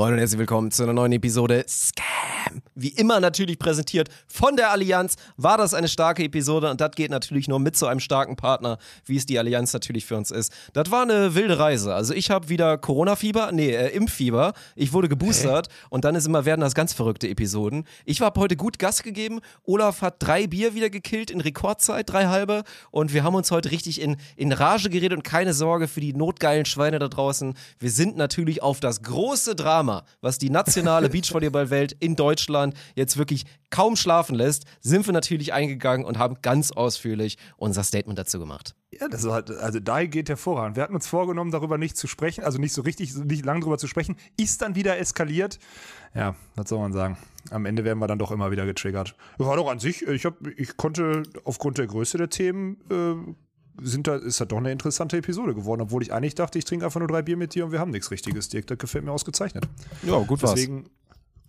Moin und herzlich willkommen zu einer neuen Episode Scam. Wie immer natürlich präsentiert von der Allianz. War das eine starke Episode und das geht natürlich nur mit so einem starken Partner, wie es die Allianz natürlich für uns ist. Das war eine wilde Reise. Also ich habe wieder Corona-Fieber, nee, äh, Impffieber. Ich wurde geboostert Hä? und dann ist immer werden das ganz verrückte Episoden. Ich habe heute gut Gas gegeben. Olaf hat drei Bier wieder gekillt in Rekordzeit, drei halbe. Und wir haben uns heute richtig in, in Rage geredet und keine Sorge für die notgeilen Schweine da draußen. Wir sind natürlich auf das große Drama, was die nationale Beachvolleyball-Welt in Deutschland jetzt wirklich kaum schlafen lässt, sind wir natürlich eingegangen und haben ganz ausführlich unser Statement dazu gemacht. Ja, das war halt, also da geht hervorragend. Wir hatten uns vorgenommen, darüber nicht zu sprechen, also nicht so richtig, nicht lang darüber zu sprechen, ist dann wieder eskaliert. Ja, was soll man sagen? Am Ende werden wir dann doch immer wieder getriggert. War doch an sich, ich, hab, ich konnte aufgrund der Größe der Themen äh, sind da, ist das doch eine interessante Episode geworden, obwohl ich eigentlich dachte, ich trinke einfach nur drei Bier mit dir und wir haben nichts Richtiges, Dirk. Das gefällt mir ausgezeichnet. Ja, gut war's.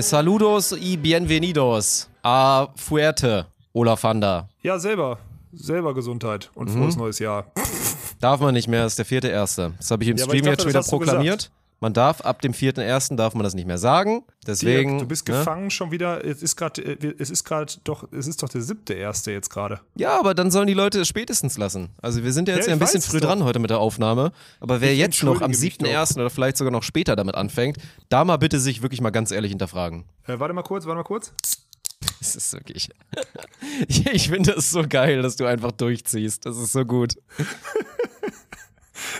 Saludos y bienvenidos a Fuerte, Olaf Hander. Ja, selber. Selber Gesundheit und frohes mhm. neues Jahr. Darf man nicht mehr, ist der vierte Erste. Das habe ich im ja, Stream ich dachte, jetzt schon wieder proklamiert. Man darf ab dem 4.1. darf man das nicht mehr sagen. Deswegen. Dirk, du bist ne? gefangen schon wieder. Es ist gerade, äh, es ist gerade doch, es ist doch der siebte erste jetzt gerade. Ja, aber dann sollen die Leute es spätestens lassen. Also wir sind ja jetzt ja, ja ein bisschen früh dran heute mit der Aufnahme. Aber wer ich jetzt noch am 7.1. oder vielleicht sogar noch später damit anfängt, da mal bitte sich wirklich mal ganz ehrlich hinterfragen. Äh, warte mal kurz, warte mal kurz. Das ist wirklich. ich finde es so geil, dass du einfach durchziehst. Das ist so gut.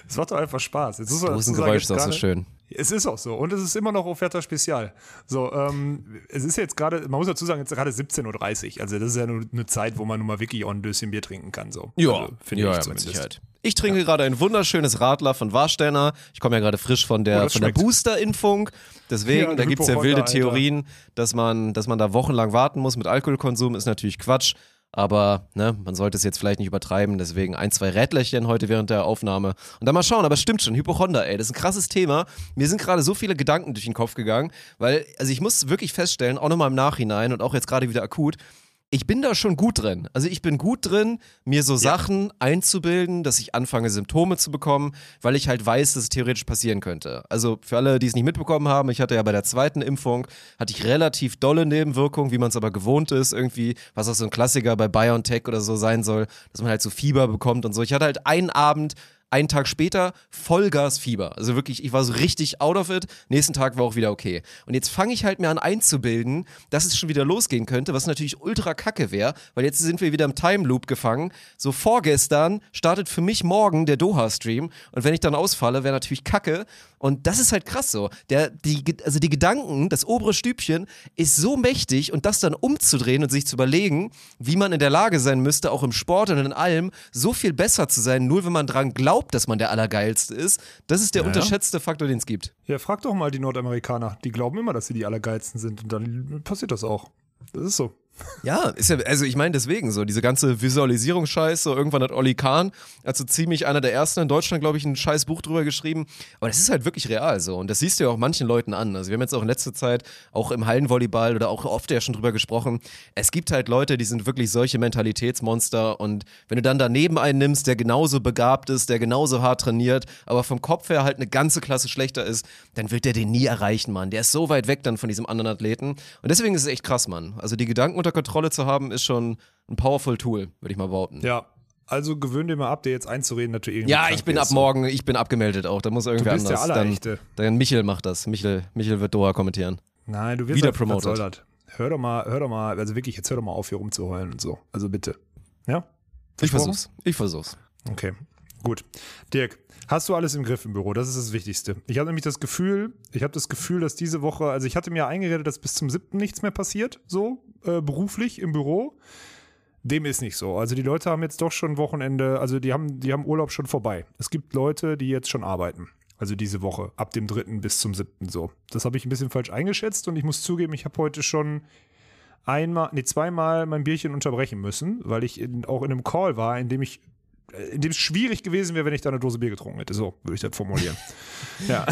Es macht doch einfach Spaß. Jetzt Dosengeräusch ist auch so schön. Es ist auch so. Und es ist immer noch Offerta Spezial. So, ähm, es ist jetzt gerade, man muss dazu sagen, jetzt gerade 17.30 Uhr. Also, das ist ja nur eine Zeit, wo man nun mal wirklich auch ein Döschen Bier trinken kann. So. Ja, also, finde ja, ich ja, zumindest. Ich trinke ja. gerade ein wunderschönes Radler von Warsteiner. Ich komme ja gerade frisch von der, oh, von der Booster-Impfung. Deswegen, ja, da gibt es ja wilde Theorien, dass man, dass man da wochenlang warten muss mit Alkoholkonsum. Ist natürlich Quatsch. Aber ne, man sollte es jetzt vielleicht nicht übertreiben, deswegen ein, zwei Rädlerchen heute während der Aufnahme. Und dann mal schauen, aber stimmt schon, Hypochonder, ey, das ist ein krasses Thema. Mir sind gerade so viele Gedanken durch den Kopf gegangen, weil, also ich muss wirklich feststellen, auch nochmal im Nachhinein und auch jetzt gerade wieder akut, ich bin da schon gut drin. Also ich bin gut drin, mir so ja. Sachen einzubilden, dass ich anfange, Symptome zu bekommen, weil ich halt weiß, dass es theoretisch passieren könnte. Also für alle, die es nicht mitbekommen haben, ich hatte ja bei der zweiten Impfung, hatte ich relativ dolle Nebenwirkungen, wie man es aber gewohnt ist, irgendwie, was auch so ein Klassiker bei BioNTech oder so sein soll, dass man halt so Fieber bekommt und so. Ich hatte halt einen Abend, einen Tag später Vollgasfieber. Also wirklich, ich war so richtig out of it. Nächsten Tag war auch wieder okay. Und jetzt fange ich halt mir an einzubilden, dass es schon wieder losgehen könnte, was natürlich ultra kacke wäre, weil jetzt sind wir wieder im Time Loop gefangen. So vorgestern startet für mich morgen der Doha-Stream und wenn ich dann ausfalle, wäre natürlich kacke. Und das ist halt krass so. Der, die, also die Gedanken, das obere Stübchen ist so mächtig und das dann umzudrehen und sich zu überlegen, wie man in der Lage sein müsste, auch im Sport und in allem so viel besser zu sein, nur wenn man dran glaubt, dass man der Allergeilste ist. Das ist der ja, unterschätzte Faktor, den es gibt. Ja, frag doch mal die Nordamerikaner. Die glauben immer, dass sie die Allergeilsten sind und dann passiert das auch. Das ist so. Ja, ist ja, also ich meine deswegen so, diese ganze Visualisierungsscheiß, so irgendwann hat Olli Kahn, also ziemlich einer der ersten in Deutschland, glaube ich, ein scheiß Buch drüber geschrieben. Aber das ist halt wirklich real so. Und das siehst du ja auch manchen Leuten an. Also wir haben jetzt auch in letzter Zeit auch im Hallenvolleyball oder auch oft ja schon drüber gesprochen. Es gibt halt Leute, die sind wirklich solche Mentalitätsmonster. Und wenn du dann daneben einen nimmst, der genauso begabt ist, der genauso hart trainiert, aber vom Kopf her halt eine ganze Klasse schlechter ist, dann wird der den nie erreichen, Mann. Der ist so weit weg dann von diesem anderen Athleten. Und deswegen ist es echt krass, Mann. Also die Gedanken unter Kontrolle zu haben, ist schon ein powerful Tool, würde ich mal behaupten. Ja, also gewöhn dir mal ab, dir jetzt einzureden, dass du irgendwie. Ja, ich bin ab morgen, ich bin abgemeldet auch. Da muss irgendwer du bist anders. Der Allerechte. Dann, dann Michel macht das. Michel, Michel wird Doha kommentieren. Nein, du wirst wieder promoted. Hör doch mal, hör doch mal, also wirklich, jetzt hör doch mal auf, hier rumzuheulen und so. Also bitte. Ja? Ich versuch's. Ich versuch's. Okay. Gut. Dirk, hast du alles im Griff im Büro? Das ist das Wichtigste. Ich habe nämlich das Gefühl, ich habe das Gefühl, dass diese Woche, also ich hatte mir eingeredet, dass bis zum 7. nichts mehr passiert, so äh, beruflich im Büro. Dem ist nicht so. Also die Leute haben jetzt doch schon Wochenende, also die haben, die haben Urlaub schon vorbei. Es gibt Leute, die jetzt schon arbeiten. Also diese Woche, ab dem 3. bis zum 7. so. Das habe ich ein bisschen falsch eingeschätzt und ich muss zugeben, ich habe heute schon einmal, nee, zweimal mein Bierchen unterbrechen müssen, weil ich in, auch in einem Call war, in dem ich äh, in dem es schwierig gewesen wäre, wenn ich da eine Dose Bier getrunken hätte. So würde ich das formulieren. ja.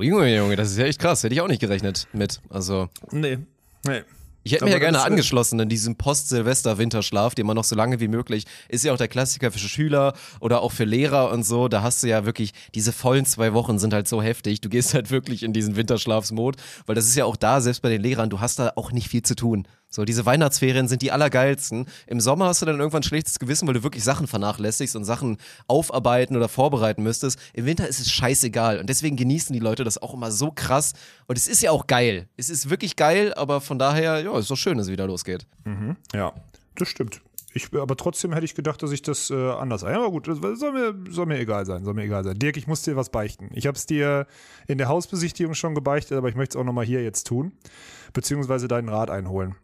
Junge, Junge, das ist ja echt krass. Hätte ich auch nicht gerechnet mit. Also. Nee. Nee. Ich hätte mich ja gerne angeschlossen in diesem Post-Silvester-Winterschlaf, den man noch so lange wie möglich, ist ja auch der Klassiker für Schüler oder auch für Lehrer und so. Da hast du ja wirklich, diese vollen zwei Wochen sind halt so heftig. Du gehst halt wirklich in diesen Winterschlafsmod, weil das ist ja auch da, selbst bei den Lehrern, du hast da auch nicht viel zu tun. So, diese Weihnachtsferien sind die allergeilsten. Im Sommer hast du dann irgendwann ein schlechtes Gewissen, weil du wirklich Sachen vernachlässigst und Sachen aufarbeiten oder vorbereiten müsstest. Im Winter ist es scheißegal und deswegen genießen die Leute das auch immer so krass. Und es ist ja auch geil. Es ist wirklich geil, aber von daher, ja, ist doch schön, dass es wieder losgeht. Mhm. Ja, das stimmt. Ich, aber trotzdem hätte ich gedacht, dass ich das äh, anders. Ja, aber gut, das soll mir, soll mir egal sein. Soll mir egal sein. Dirk, ich muss dir was beichten. Ich habe es dir in der Hausbesichtigung schon gebeichtet, aber ich möchte es auch nochmal hier jetzt tun. Beziehungsweise deinen Rat einholen.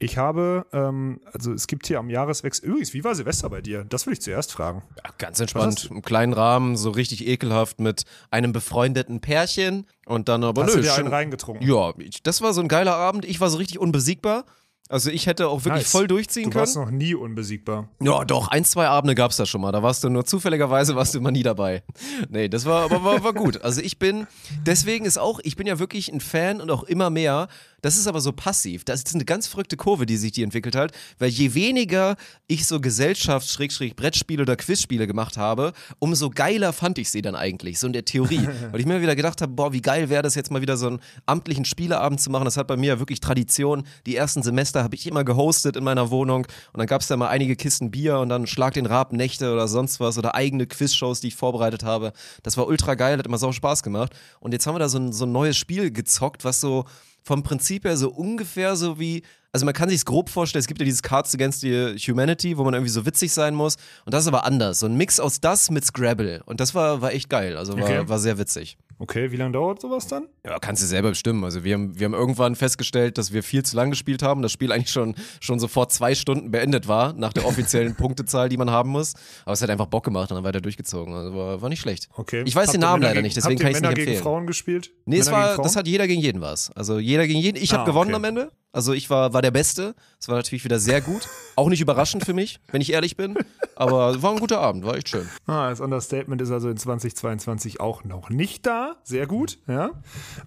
Ich habe, ähm, also es gibt hier am Jahreswechsel, übrigens, wie war Silvester bei dir? Das will ich zuerst fragen. Ja, ganz entspannt, im kleinen Rahmen, so richtig ekelhaft mit einem befreundeten Pärchen und dann aber Hast nö, du dir einen reingetrunken? Ja, das war so ein geiler Abend. Ich war so richtig unbesiegbar. Also ich hätte auch wirklich nice. voll durchziehen können. Du warst noch nie unbesiegbar. Ja, doch, ein, zwei Abende gab es da schon mal. Da warst du nur zufälligerweise warst du immer nie dabei. Nee, das war aber war, war gut. Also ich bin, deswegen ist auch, ich bin ja wirklich ein Fan und auch immer mehr das ist aber so passiv. Das ist eine ganz verrückte Kurve, die sich die entwickelt hat, weil je weniger ich so Gesellschafts-Brettspiele oder Quizspiele gemacht habe, umso geiler fand ich sie dann eigentlich, so in der Theorie. weil ich mir wieder gedacht habe, boah, wie geil wäre das jetzt mal wieder so einen amtlichen Spieleabend zu machen. Das hat bei mir ja wirklich Tradition. Die ersten Semester habe ich immer gehostet in meiner Wohnung und dann gab es da mal einige Kisten Bier und dann Schlag den Rab Nächte oder sonst was oder eigene Quizshows, die ich vorbereitet habe. Das war ultra geil, hat immer so Spaß gemacht. Und jetzt haben wir da so ein, so ein neues Spiel gezockt, was so vom Prinzip her so ungefähr so wie, also man kann sich grob vorstellen, es gibt ja dieses Cards Against the Humanity, wo man irgendwie so witzig sein muss. Und das ist aber anders. So ein Mix aus das mit Scrabble. Und das war, war echt geil. Also war, okay. war sehr witzig. Okay, wie lange dauert sowas dann? Ja, kannst du selber bestimmen. Also wir haben, wir haben irgendwann festgestellt, dass wir viel zu lang gespielt haben. Das Spiel eigentlich schon, schon sofort zwei Stunden beendet war, nach der offiziellen Punktezahl, die man haben muss. Aber es hat einfach Bock gemacht und dann weiter durchgezogen. Also war, war nicht schlecht. Okay. Ich weiß habt den Namen leider gegen, nicht, deswegen kann ich es nicht empfehlen. gegen Frauen gespielt? Nee, es war, das hat jeder gegen jeden was. Also jeder gegen jeden. Ich ah, habe gewonnen okay. am Ende. Also ich war, war der Beste. Es war natürlich wieder sehr gut. Auch nicht überraschend für mich, wenn ich ehrlich bin. Aber war ein guter Abend, war echt schön. Ah, das Understatement ist also in 2022 auch noch nicht da. Sehr gut, ja.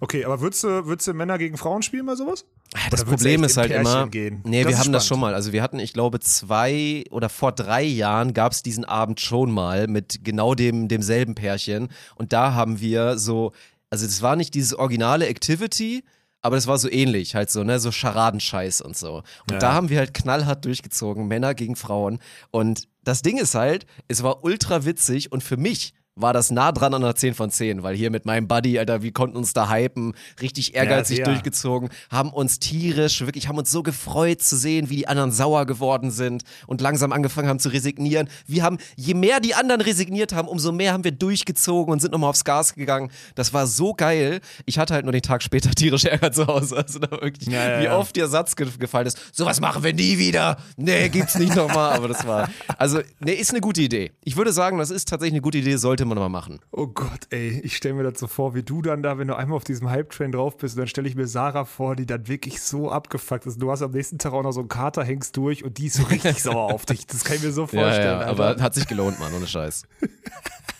Okay, aber würdest du, würdest du Männer gegen Frauen spielen bei sowas? Ah, das Problem ist halt immer. Gehen? Nee, das wir haben spannend. das schon mal. Also wir hatten, ich glaube, zwei oder vor drei Jahren gab es diesen Abend schon mal mit genau dem, demselben Pärchen. Und da haben wir so, also es war nicht dieses originale Activity, aber das war so ähnlich, halt so, ne, so Scharadenscheiß und so. Und ja. da haben wir halt knallhart durchgezogen, Männer gegen Frauen. Und das Ding ist halt, es war ultra witzig und für mich war das nah dran an einer 10 von 10, weil hier mit meinem Buddy, Alter, wir konnten uns da hypen, richtig ehrgeizig ja, durchgezogen, haben uns tierisch, wirklich, haben uns so gefreut zu sehen, wie die anderen sauer geworden sind und langsam angefangen haben zu resignieren. Wir haben, je mehr die anderen resigniert haben, umso mehr haben wir durchgezogen und sind nochmal aufs Gas gegangen. Das war so geil. Ich hatte halt nur den Tag später tierisch Ärger zu Hause. Also da wirklich, ja, wie oft der Satz ge gefallen ist, sowas machen wir nie wieder. Nee, gibt's nicht nochmal. Aber das war, also, nee, ist eine gute Idee. Ich würde sagen, das ist tatsächlich eine gute Idee, sollte man nochmal machen. Oh Gott, ey, ich stelle mir das so vor, wie du dann da, wenn du einmal auf diesem Hype-Train drauf bist, und dann stelle ich mir Sarah vor, die dann wirklich so abgefuckt ist. Du hast am nächsten Tag auch noch so einen Kater, hängst durch und die ist so richtig sauer auf dich. Das kann ich mir so vorstellen. Ja, ja, aber hat sich gelohnt, Mann, ohne Scheiß.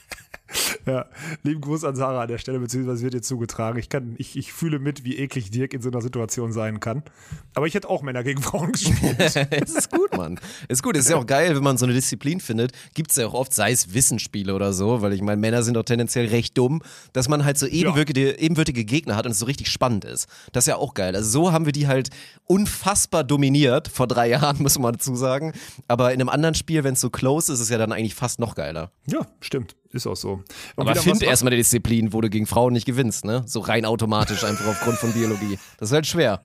Ja, lieben Gruß an Sarah an der Stelle, beziehungsweise wird dir zugetragen. Ich, kann, ich, ich fühle mit, wie eklig Dirk in so einer Situation sein kann. Aber ich hätte auch Männer gegen Frauen gespielt. es ist gut, Mann. Es ist gut. Es ist ja auch geil, wenn man so eine Disziplin findet. Gibt es ja auch oft, sei es Wissensspiele oder so, weil ich meine, Männer sind doch tendenziell recht dumm, dass man halt so ebenwürdige, ja. ebenwürdige Gegner hat und es so richtig spannend ist. Das ist ja auch geil. Also so haben wir die halt unfassbar dominiert, vor drei Jahren, muss man dazu sagen. Aber in einem anderen Spiel, wenn es so close ist, ist es ja dann eigentlich fast noch geiler. Ja, stimmt. Ist auch so. Und Aber find erstmal die Disziplin, wo du gegen Frauen nicht gewinnst, ne? So rein automatisch einfach aufgrund von Biologie. Das ist halt schwer.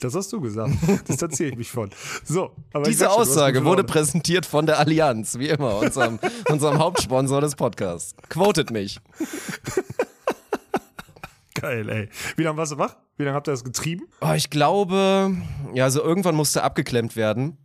Das hast du gesagt. Das erzähle ich mich von. So, aber Diese schon, Aussage wurde präsentiert von der Allianz, wie immer, unserem, unserem Hauptsponsor des Podcasts. Quotet mich. Geil, ey. Wie lange warst du wach? Wie lange habt ihr das getrieben? Oh, ich glaube, ja, also irgendwann musste abgeklemmt werden.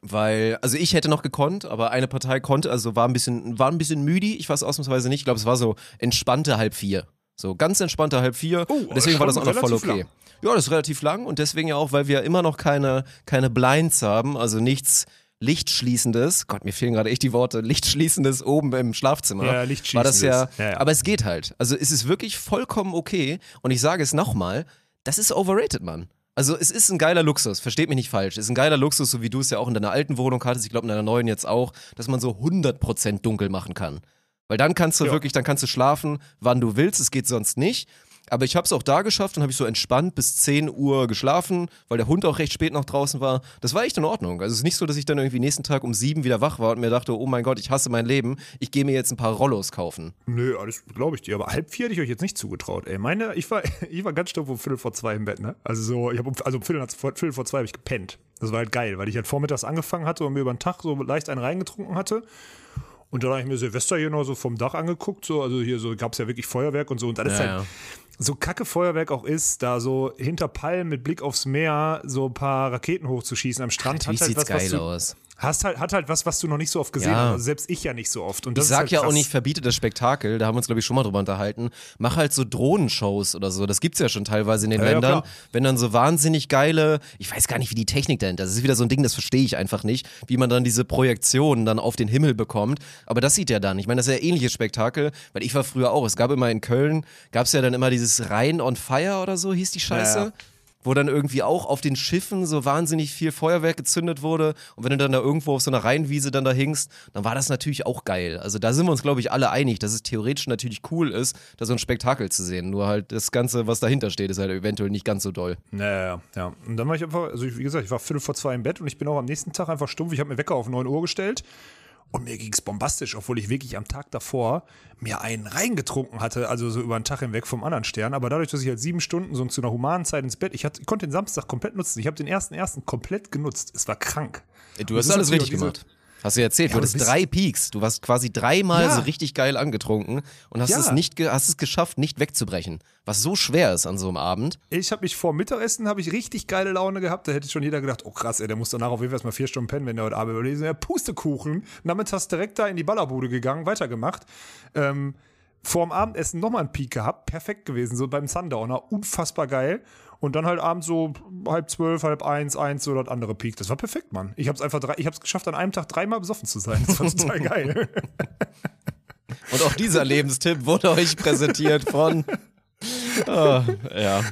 Weil, also ich hätte noch gekonnt, aber eine Partei konnte, also war ein bisschen, war ein bisschen müde. Ich war es ausnahmsweise nicht. Ich glaube, es war so entspannte halb vier. So ganz entspannte halb vier. Oh, und deswegen war das auch noch voll okay. Lang. Ja, das ist relativ lang und deswegen ja auch, weil wir immer noch keine, keine Blinds haben, also nichts Lichtschließendes. Gott, mir fehlen gerade echt die Worte. Lichtschließendes oben im Schlafzimmer. Ja, Lichtschließendes. War das ja, ja, ja. Aber es geht halt. Also es ist wirklich vollkommen okay. Und ich sage es nochmal, das ist overrated, Mann. Also es ist ein geiler Luxus, versteht mich nicht falsch. Es ist ein geiler Luxus, so wie du es ja auch in deiner alten Wohnung hattest, ich glaube in deiner neuen jetzt auch, dass man so 100% dunkel machen kann. Weil dann kannst du ja. wirklich, dann kannst du schlafen, wann du willst, es geht sonst nicht. Aber ich habe es auch da geschafft und habe ich so entspannt bis 10 Uhr geschlafen, weil der Hund auch recht spät noch draußen war. Das war echt in Ordnung. Also es ist nicht so, dass ich dann irgendwie nächsten Tag um 7 wieder wach war und mir dachte, oh mein Gott, ich hasse mein Leben, ich gehe mir jetzt ein paar Rollos kaufen. Nö, das glaube ich dir. Aber halb vier hätte ich euch jetzt nicht zugetraut. Ey, meine, ich war, ich war ganz stumpf um Viertel vor zwei im Bett, ne? Also so, ich habe um, also um Viertel, Viertel vor zwei habe ich gepennt. Das war halt geil, weil ich halt vormittags angefangen hatte und mir über den Tag so leicht einen reingetrunken hatte. Und dann habe ich mir Silvester hier noch so vom Dach angeguckt, so, also hier so gab es ja wirklich Feuerwerk und so. Und dann ja, halt, ja so kacke Feuerwerk auch ist, da so hinter Palmen mit Blick aufs Meer so ein paar Raketen hochzuschießen am Strand, Ach, hat halt was, geil was du, aus. Hast halt, hat halt was, was du noch nicht so oft gesehen ja. hast. Also selbst ich ja nicht so oft. Und das ich sag halt ja krass. auch nicht, verbiete das Spektakel, da haben wir uns, glaube ich, schon mal drüber unterhalten. Mach halt so Drohnenshows oder so. Das gibt's ja schon teilweise in den ja, Ländern. Ja, wenn dann so wahnsinnig geile, ich weiß gar nicht, wie die Technik dahinter ist. Das ist wieder so ein Ding, das verstehe ich einfach nicht, wie man dann diese Projektionen dann auf den Himmel bekommt. Aber das sieht ja dann. Ich meine, das ist ja ähnliches Spektakel, weil ich war früher auch. Es gab immer in Köln, gab's ja dann immer dieses Rhein on Fire oder so, hieß die Scheiße. Wo dann irgendwie auch auf den Schiffen so wahnsinnig viel Feuerwerk gezündet wurde. Und wenn du dann da irgendwo auf so einer Rheinwiese dann da hingst, dann war das natürlich auch geil. Also da sind wir uns, glaube ich, alle einig, dass es theoretisch natürlich cool ist, da so ein Spektakel zu sehen. Nur halt das Ganze, was dahinter steht, ist halt eventuell nicht ganz so doll. Ja, ja, ja. Und dann war ich einfach, also wie gesagt, ich war viertel vor zwei im Bett und ich bin auch am nächsten Tag einfach stumpf. Ich habe mir Wecker auf 9 Uhr gestellt und mir ging es bombastisch, obwohl ich wirklich am Tag davor mir einen reingetrunken hatte, also so über einen Tag hinweg vom anderen Stern. Aber dadurch, dass ich halt sieben Stunden so zu einer humanen Zeit ins Bett, ich, hatte, ich konnte den Samstag komplett nutzen. Ich habe den ersten ersten komplett genutzt. Es war krank. Du hast alles richtig gemacht. Hast du erzählt, ja, du hattest drei Peaks. Du warst quasi dreimal ja. so richtig geil angetrunken und hast ja. es nicht hast es geschafft, nicht wegzubrechen. Was so schwer ist an so einem Abend. Ich habe mich vor Mittagessen habe ich richtig geile Laune gehabt. Da hätte schon jeder gedacht, oh krass, ey, der muss danach auf jeden Fall erstmal vier Stunden pennen, wenn der heute Abend überlesen. Ja, Pustekuchen. Nachmittags direkt da in die Ballerbude gegangen, weitergemacht. Ähm, vor dem Abendessen nochmal einen Peak gehabt. Perfekt gewesen, so beim Sundowner. Unfassbar geil. Und dann halt abends so halb zwölf, halb eins, eins so das andere Peak. Das war perfekt, Mann. Ich hab's einfach drei, ich hab's geschafft, an einem Tag dreimal besoffen zu sein. Das war total geil. Und auch dieser Lebenstipp wurde euch präsentiert von. Oh, ja.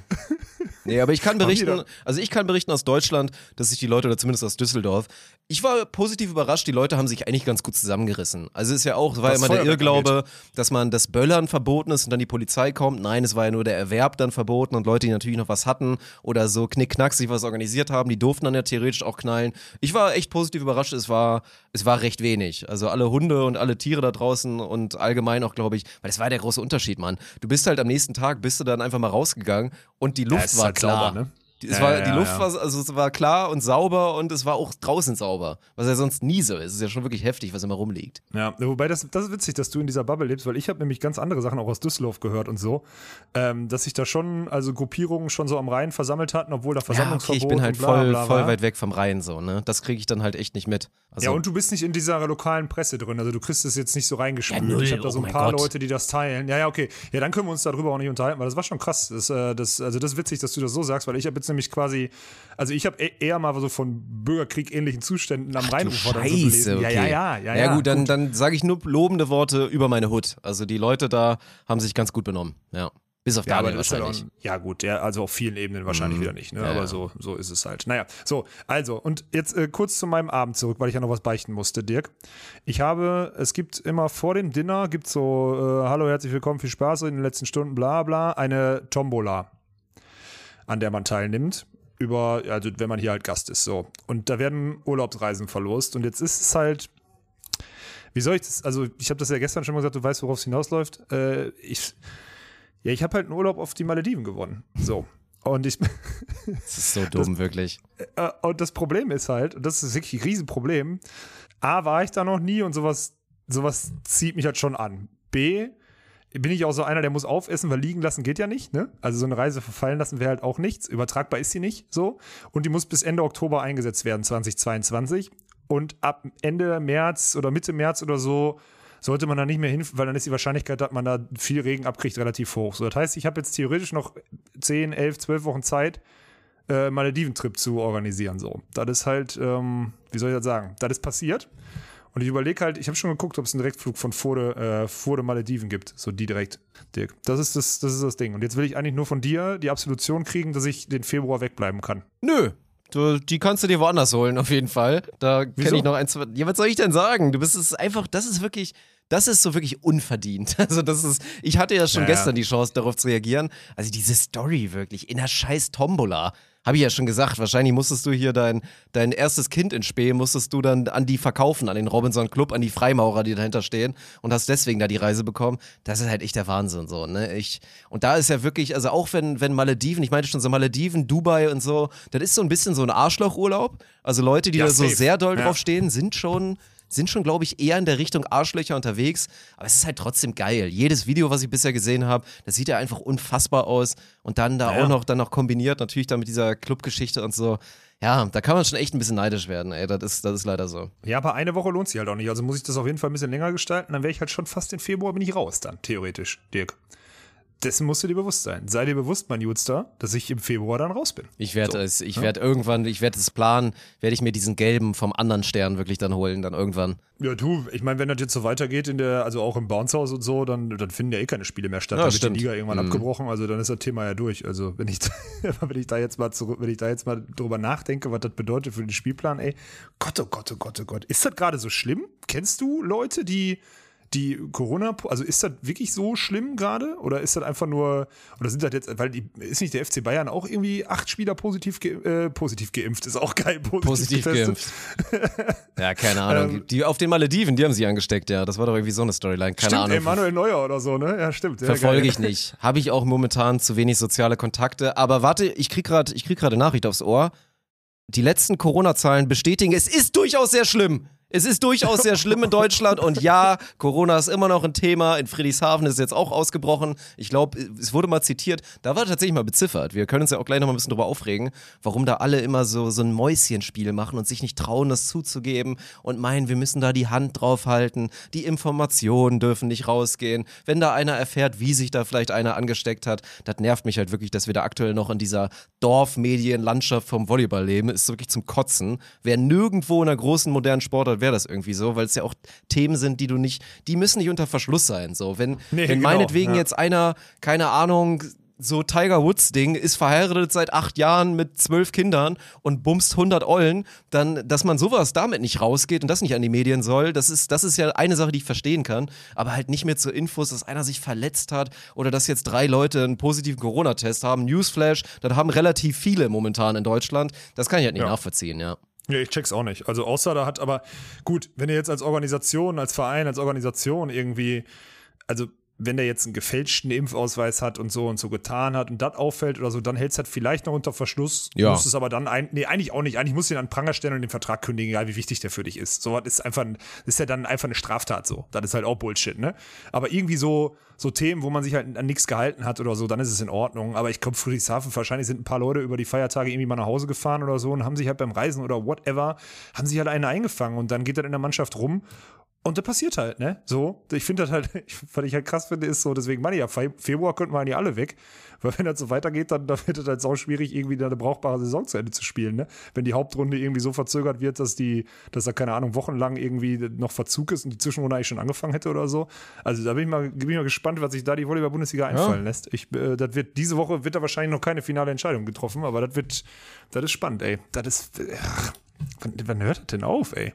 Nee, aber ich kann berichten, also ich kann berichten aus Deutschland, dass sich die Leute, oder zumindest aus Düsseldorf, ich war positiv überrascht, die Leute haben sich eigentlich ganz gut zusammengerissen. Also es ist ja auch, es war ja immer der Irrglaube, dass man das Böllern verboten ist und dann die Polizei kommt. Nein, es war ja nur der Erwerb dann verboten und Leute, die natürlich noch was hatten oder so knickknack sich was organisiert haben, die durften dann ja theoretisch auch knallen. Ich war echt positiv überrascht, es war, es war recht wenig. Also alle Hunde und alle Tiere da draußen und allgemein auch, glaube ich, weil das war der große Unterschied, Mann. Du bist halt am nächsten Tag, bist du dann einfach mal rausgegangen und die Luft ja, war halt klar. Sauber, ne? Die, es ja, war, die Luft ja. war, also es war klar und sauber und es war auch draußen sauber, was ja sonst nie so ist. Es ist ja schon wirklich heftig, was immer rumliegt. Ja, wobei das, das ist witzig, dass du in dieser Bubble lebst, weil ich habe nämlich ganz andere Sachen auch aus Düsseldorf gehört und so, ähm, dass sich da schon, also Gruppierungen schon so am Rhein versammelt hatten, obwohl da Versammlungsverbot ja, okay, ich bin halt bla, voll, bla, bla, voll weit weg vom Rhein so, ne? Das kriege ich dann halt echt nicht mit. Also, ja, und du bist nicht in dieser lokalen Presse drin, also du kriegst es jetzt nicht so reingespült. Ja, ich habe da so ein oh paar Gott. Leute, die das teilen. Ja, ja, okay. Ja, dann können wir uns darüber auch nicht unterhalten, weil das war schon krass. Das, äh, das, also das ist witzig, dass du das so sagst, weil ich habe jetzt nämlich quasi also ich habe eher mal so von Bürgerkrieg ähnlichen Zuständen am Rheinufer so gelesen. Okay. Ja, ja, ja, ja. Ja, gut, dann, gut. dann sage ich nur lobende Worte über meine Hut. Also die Leute da haben sich ganz gut benommen. Ja. Bis auf ja, Daniel wahrscheinlich. Halt auch, ja, gut, ja, also auf vielen Ebenen wahrscheinlich mhm. wieder nicht, ne? Ja, aber so, so ist es halt. Naja, so, also, und jetzt äh, kurz zu meinem Abend zurück, weil ich ja noch was beichten musste, Dirk. Ich habe, es gibt immer vor dem Dinner, gibt so, äh, hallo, herzlich willkommen, viel Spaß in den letzten Stunden, bla bla, eine Tombola, an der man teilnimmt über, also wenn man hier halt Gast ist, so. Und da werden Urlaubsreisen verlost. Und jetzt ist es halt, wie soll ich das, also ich habe das ja gestern schon mal gesagt, du weißt, worauf es hinausläuft. Äh, ich, ja, ich habe halt einen Urlaub auf die Malediven gewonnen. So. Und ich. das ist so dumm, das, wirklich. Äh, und das Problem ist halt, und das ist wirklich ein Riesenproblem, A, war ich da noch nie und sowas, sowas zieht mich halt schon an. B, bin ich auch so einer, der muss aufessen, weil liegen lassen geht ja nicht. Ne? Also so eine Reise verfallen lassen wäre halt auch nichts. Übertragbar ist sie nicht so. Und die muss bis Ende Oktober eingesetzt werden, 2022. und ab Ende März oder Mitte März oder so sollte man da nicht mehr hin, weil dann ist die Wahrscheinlichkeit, dass man da viel Regen abkriegt, relativ hoch. So, das heißt, ich habe jetzt theoretisch noch 10, 11, 12 Wochen Zeit, äh, Malediven-Trip zu organisieren. So, das ist halt, ähm, wie soll ich das sagen? Das ist passiert. Und ich überlege halt, ich habe schon geguckt, ob es einen Direktflug von Furde, äh, Furde Malediven gibt. So die direkt, Dirk. Das ist das, das ist das Ding. Und jetzt will ich eigentlich nur von dir die Absolution kriegen, dass ich den Februar wegbleiben kann. Nö, Du, die kannst du dir woanders holen, auf jeden Fall. Da kenne ich noch ein, zwei. Ja, was soll ich denn sagen? Du bist es einfach, das ist wirklich, das ist so wirklich unverdient. Also, das ist, ich hatte ja schon ja, gestern die Chance, darauf zu reagieren. Also, diese Story wirklich in der scheiß Tombola. Habe ich ja schon gesagt, wahrscheinlich musstest du hier dein, dein erstes Kind in Spee, musstest du dann an die verkaufen, an den Robinson Club, an die Freimaurer, die dahinter stehen und hast deswegen da die Reise bekommen. Das ist halt echt der Wahnsinn so, ne? Ich, und da ist ja wirklich, also auch wenn, wenn Malediven, ich meinte schon so Malediven, Dubai und so, das ist so ein bisschen so ein Arschlochurlaub. Also Leute, die ja, da so sehr doll ja. drauf stehen, sind schon sind schon, glaube ich, eher in der Richtung Arschlöcher unterwegs. Aber es ist halt trotzdem geil. Jedes Video, was ich bisher gesehen habe, das sieht ja einfach unfassbar aus. Und dann da ja. auch noch, dann noch kombiniert, natürlich dann mit dieser Clubgeschichte und so. Ja, da kann man schon echt ein bisschen neidisch werden, ey. Das ist, das ist leider so. Ja, aber eine Woche lohnt sich halt auch nicht. Also muss ich das auf jeden Fall ein bisschen länger gestalten. Dann wäre ich halt schon fast im Februar bin ich raus dann, theoretisch, Dirk dessen musst du dir bewusst sein. Sei dir bewusst, mein Judster, dass ich im Februar dann raus bin. Ich werde so. es, ich ja? werde irgendwann, ich werde es planen, werde ich mir diesen gelben vom anderen Stern wirklich dann holen, dann irgendwann. Ja, du, ich meine, wenn das jetzt so weitergeht in der, also auch im Bounce-Haus und so, dann, dann finden ja eh keine Spiele mehr statt. Ja, dann wird die Liga irgendwann mhm. abgebrochen, also dann ist das Thema ja durch. Also wenn ich, wenn ich da jetzt mal zurück, wenn ich da jetzt mal drüber nachdenke, was das bedeutet für den Spielplan, ey, Gott, oh Gott, oh Gott, oh Gott. Ist das gerade so schlimm? Kennst du Leute, die die Corona, also ist das wirklich so schlimm gerade? Oder ist das einfach nur, oder sind das jetzt, weil die, ist nicht der FC Bayern auch irgendwie acht Spieler positiv, ge, äh, positiv geimpft? Ist auch geil, positiv, positiv geimpft. ja, keine Ahnung. Ähm, die auf den Malediven, die haben sie angesteckt, ja. Das war doch irgendwie so eine Storyline. Keine stimmt, Ahnung. Emanuel Neuer oder so, ne? Ja, stimmt. Ja, Verfolge ich nicht. Habe ich auch momentan zu wenig soziale Kontakte. Aber warte, ich krieg gerade, ich krieg gerade Nachricht aufs Ohr. Die letzten Corona-Zahlen bestätigen, es ist durchaus sehr schlimm. Es ist durchaus sehr schlimm in Deutschland und ja, Corona ist immer noch ein Thema. In Friedrichshafen ist es jetzt auch ausgebrochen. Ich glaube, es wurde mal zitiert, da war tatsächlich mal beziffert. Wir können uns ja auch gleich noch mal ein bisschen drüber aufregen, warum da alle immer so, so ein Mäuschenspiel machen und sich nicht trauen, das zuzugeben und meinen, wir müssen da die Hand drauf halten. Die Informationen dürfen nicht rausgehen. Wenn da einer erfährt, wie sich da vielleicht einer angesteckt hat, das nervt mich halt wirklich, dass wir da aktuell noch in dieser Dorfmedienlandschaft vom Volleyball leben. Ist wirklich zum Kotzen. Wer nirgendwo in einer großen modernen Sportart wäre das irgendwie so, weil es ja auch Themen sind, die du nicht, die müssen nicht unter Verschluss sein. So, wenn, nee, wenn genau, meinetwegen ja. jetzt einer, keine Ahnung, so Tiger Woods Ding, ist verheiratet seit acht Jahren mit zwölf Kindern und bumst 100 Ollen, dann, dass man sowas damit nicht rausgeht und das nicht an die Medien soll, das ist, das ist ja eine Sache, die ich verstehen kann, aber halt nicht mehr zu Infos, dass einer sich verletzt hat oder dass jetzt drei Leute einen positiven Corona-Test haben. Newsflash, das haben relativ viele momentan in Deutschland. Das kann ich halt nicht ja. nachvollziehen, ja. Ja, ich check's auch nicht. Also außer da hat aber, gut, wenn ihr jetzt als Organisation, als Verein, als Organisation irgendwie, also wenn der jetzt einen gefälschten Impfausweis hat und so und so getan hat und das auffällt oder so, dann hält es halt vielleicht noch unter Verschluss. Ja. Muss es aber dann, ein, nee, eigentlich auch nicht. Eigentlich muss ihn an Pranger stellen und den Vertrag kündigen, egal wie wichtig der für dich ist. So was ist einfach, ist ja dann einfach eine Straftat so. Das ist halt auch Bullshit, ne? Aber irgendwie so, so Themen, wo man sich halt an nichts gehalten hat oder so, dann ist es in Ordnung. Aber ich glaube, Friedrichshafen, wahrscheinlich sind ein paar Leute über die Feiertage irgendwie mal nach Hause gefahren oder so und haben sich halt beim Reisen oder whatever, haben sich halt einen eingefangen und dann geht das in der Mannschaft rum und das passiert halt, ne? So. Ich finde das halt, was ich halt krass finde, ist so, deswegen meine ich ja, Februar könnten wir eigentlich alle weg. Weil wenn das so weitergeht, dann, dann wird es halt sau schwierig, irgendwie eine brauchbare Saison zu Ende zu spielen, ne? Wenn die Hauptrunde irgendwie so verzögert wird, dass die, dass da, keine Ahnung, wochenlang irgendwie noch Verzug ist und die Zwischenrunde eigentlich schon angefangen hätte oder so. Also da bin ich mal, bin ich mal gespannt, was sich da die Volleyball-Bundesliga einfallen ja. lässt. Ich, äh, das wird, diese Woche wird da wahrscheinlich noch keine finale Entscheidung getroffen, aber das wird, das ist spannend, ey. Das ist, ach, wann, wann hört das denn auf, ey?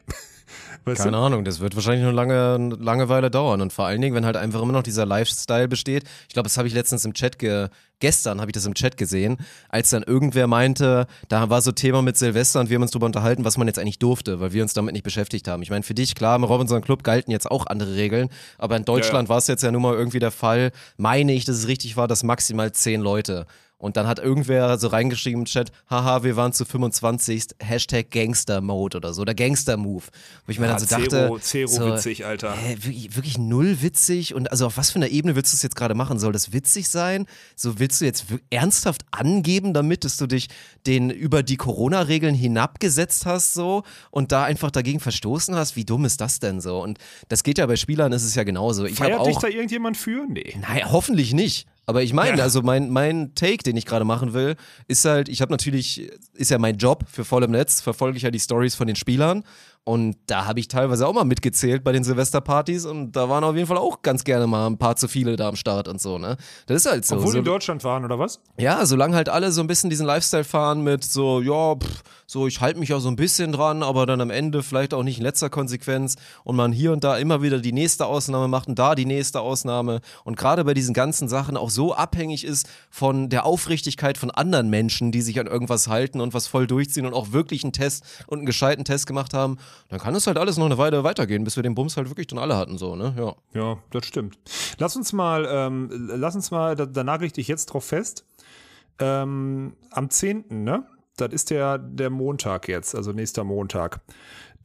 Weißt Keine du? Ahnung, das wird wahrscheinlich noch lange, Langeweile dauern. Und vor allen Dingen, wenn halt einfach immer noch dieser Lifestyle besteht. Ich glaube, das habe ich letztens im Chat, ge gestern habe ich das im Chat gesehen, als dann irgendwer meinte, da war so Thema mit Silvester und wir haben uns darüber unterhalten, was man jetzt eigentlich durfte, weil wir uns damit nicht beschäftigt haben. Ich meine, für dich, klar, im Robinson Club galten jetzt auch andere Regeln, aber in Deutschland ja, ja. war es jetzt ja nun mal irgendwie der Fall, meine ich, dass es richtig war, dass maximal zehn Leute Und dann hat irgendwer so reingeschrieben im Chat, haha, wir waren zu 25. Hashtag Gangster Mode oder so, oder Gangster Move. Wo ich mir ja, dann so dachte. Zero, Zero so, witzig, Alter. Hä, wirklich, wirklich, null witzig. Und also auf was für einer Ebene willst du es jetzt gerade machen? Soll das witzig sein? So willst du jetzt ernsthaft angeben damit, dass du dich den über die Corona-Regeln hinabgesetzt hast, so und da einfach dagegen verstoßen hast? Wie dumm ist das denn so? Und das geht ja bei Spielern, ist es ja genauso. Ich Feiert auch, dich da irgendjemand für? Nee. Nein, hoffentlich nicht. Aber ich meine, ja. also mein, mein Take, den ich gerade machen will, ist halt, ich habe natürlich, ist ja mein Job für voll im Netz, verfolge ich ja die Stories von den Spielern und da habe ich teilweise auch mal mitgezählt bei den Silvesterpartys und da waren auf jeden Fall auch ganz gerne mal ein paar zu viele da am Start und so, ne? Das ist halt so. Obwohl so, in Deutschland waren, oder was? Ja, solange halt alle so ein bisschen diesen Lifestyle fahren mit so, ja, pff, so ich halte mich ja so ein bisschen dran, aber dann am Ende vielleicht auch nicht in letzter Konsequenz und man hier und da immer wieder die nächste Ausnahme macht und da die nächste Ausnahme und gerade bei diesen ganzen Sachen auch so abhängig ist von der Aufrichtigkeit von anderen Menschen, die sich an irgendwas halten und was voll durchziehen und auch wirklich einen Test und einen gescheiten Test gemacht haben, dann kann es halt alles noch eine Weile weitergehen, bis wir den Bums halt wirklich dann alle hatten, so, ne? Ja. Ja, das stimmt. Lass uns mal, ähm, lass uns mal, da, da nagel ich dich jetzt drauf fest. Ähm, am 10., ne? Das ist der, der Montag jetzt, also nächster Montag.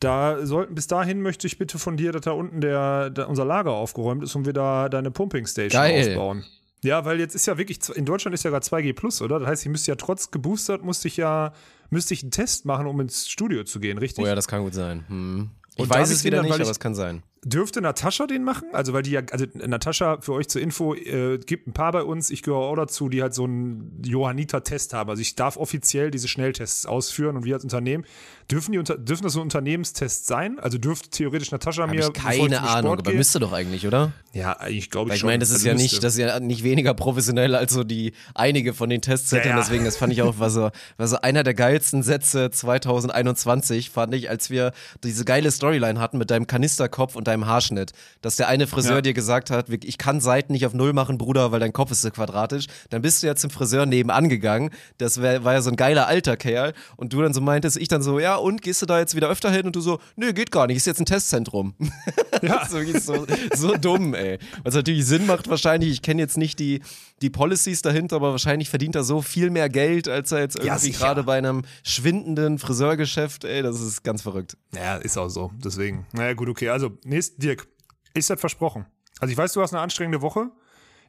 Da sollten, bis dahin möchte ich bitte von dir, dass da unten der, der unser Lager aufgeräumt ist und wir da deine Pumping Station Geil. ausbauen. Ja, weil jetzt ist ja wirklich, in Deutschland ist ja gerade 2G plus, oder? Das heißt, ich müsste ja trotz geboostert, musste ich ja, müsste ich einen Test machen, um ins Studio zu gehen, richtig? Oh ja, das kann gut sein. Hm. Ich weiß es wieder nicht, aber es kann sein. Dürfte Natascha den machen? Also, weil die ja, also Natascha, für euch zur Info, äh, gibt ein paar bei uns, ich gehöre auch dazu, die halt so einen Johanniter-Test haben. Also, ich darf offiziell diese Schnelltests ausführen und wir als Unternehmen, dürfen, die unter, dürfen das so Unternehmenstests sein? Also, dürfte theoretisch Natascha Hab mir. Ich keine Ahnung, aber müsste doch eigentlich, oder? Ja, glaube ich weil schon. Ich meine, das ist also ja nicht, das ist ja nicht weniger professionell als so die einige von den Tests. Ja, ja. Deswegen, das fand ich auch, war so, war so einer der geilsten Sätze 2021, fand ich, als wir diese geile Storyline hatten mit deinem Kanisterkopf und deinem Haarschnitt dass der eine Friseur ja. dir gesagt hat, ich kann Seiten nicht auf Null machen, Bruder, weil dein Kopf ist so quadratisch. Dann bist du ja zum Friseur nebenan gegangen. Das wär, war ja so ein geiler alter Kerl. Und du dann so meintest, ich dann so, ja, und gehst du da jetzt wieder öfter hin? Und du so, nö, geht gar nicht, ist jetzt ein Testzentrum. Ja. so, so, so dumm, ey. Was natürlich Sinn macht wahrscheinlich, ich kenne jetzt nicht die, die Policies dahinter, aber wahrscheinlich verdient er so viel mehr Geld, als er jetzt irgendwie ja, gerade bei einem schwindenden Friseurgeschäft, ey, das ist ganz verrückt. Ja, ist auch so. Deswegen. Naja, gut, okay. Also, nächst, Dirk, ist das versprochen? Also ich weiß, du hast eine anstrengende Woche.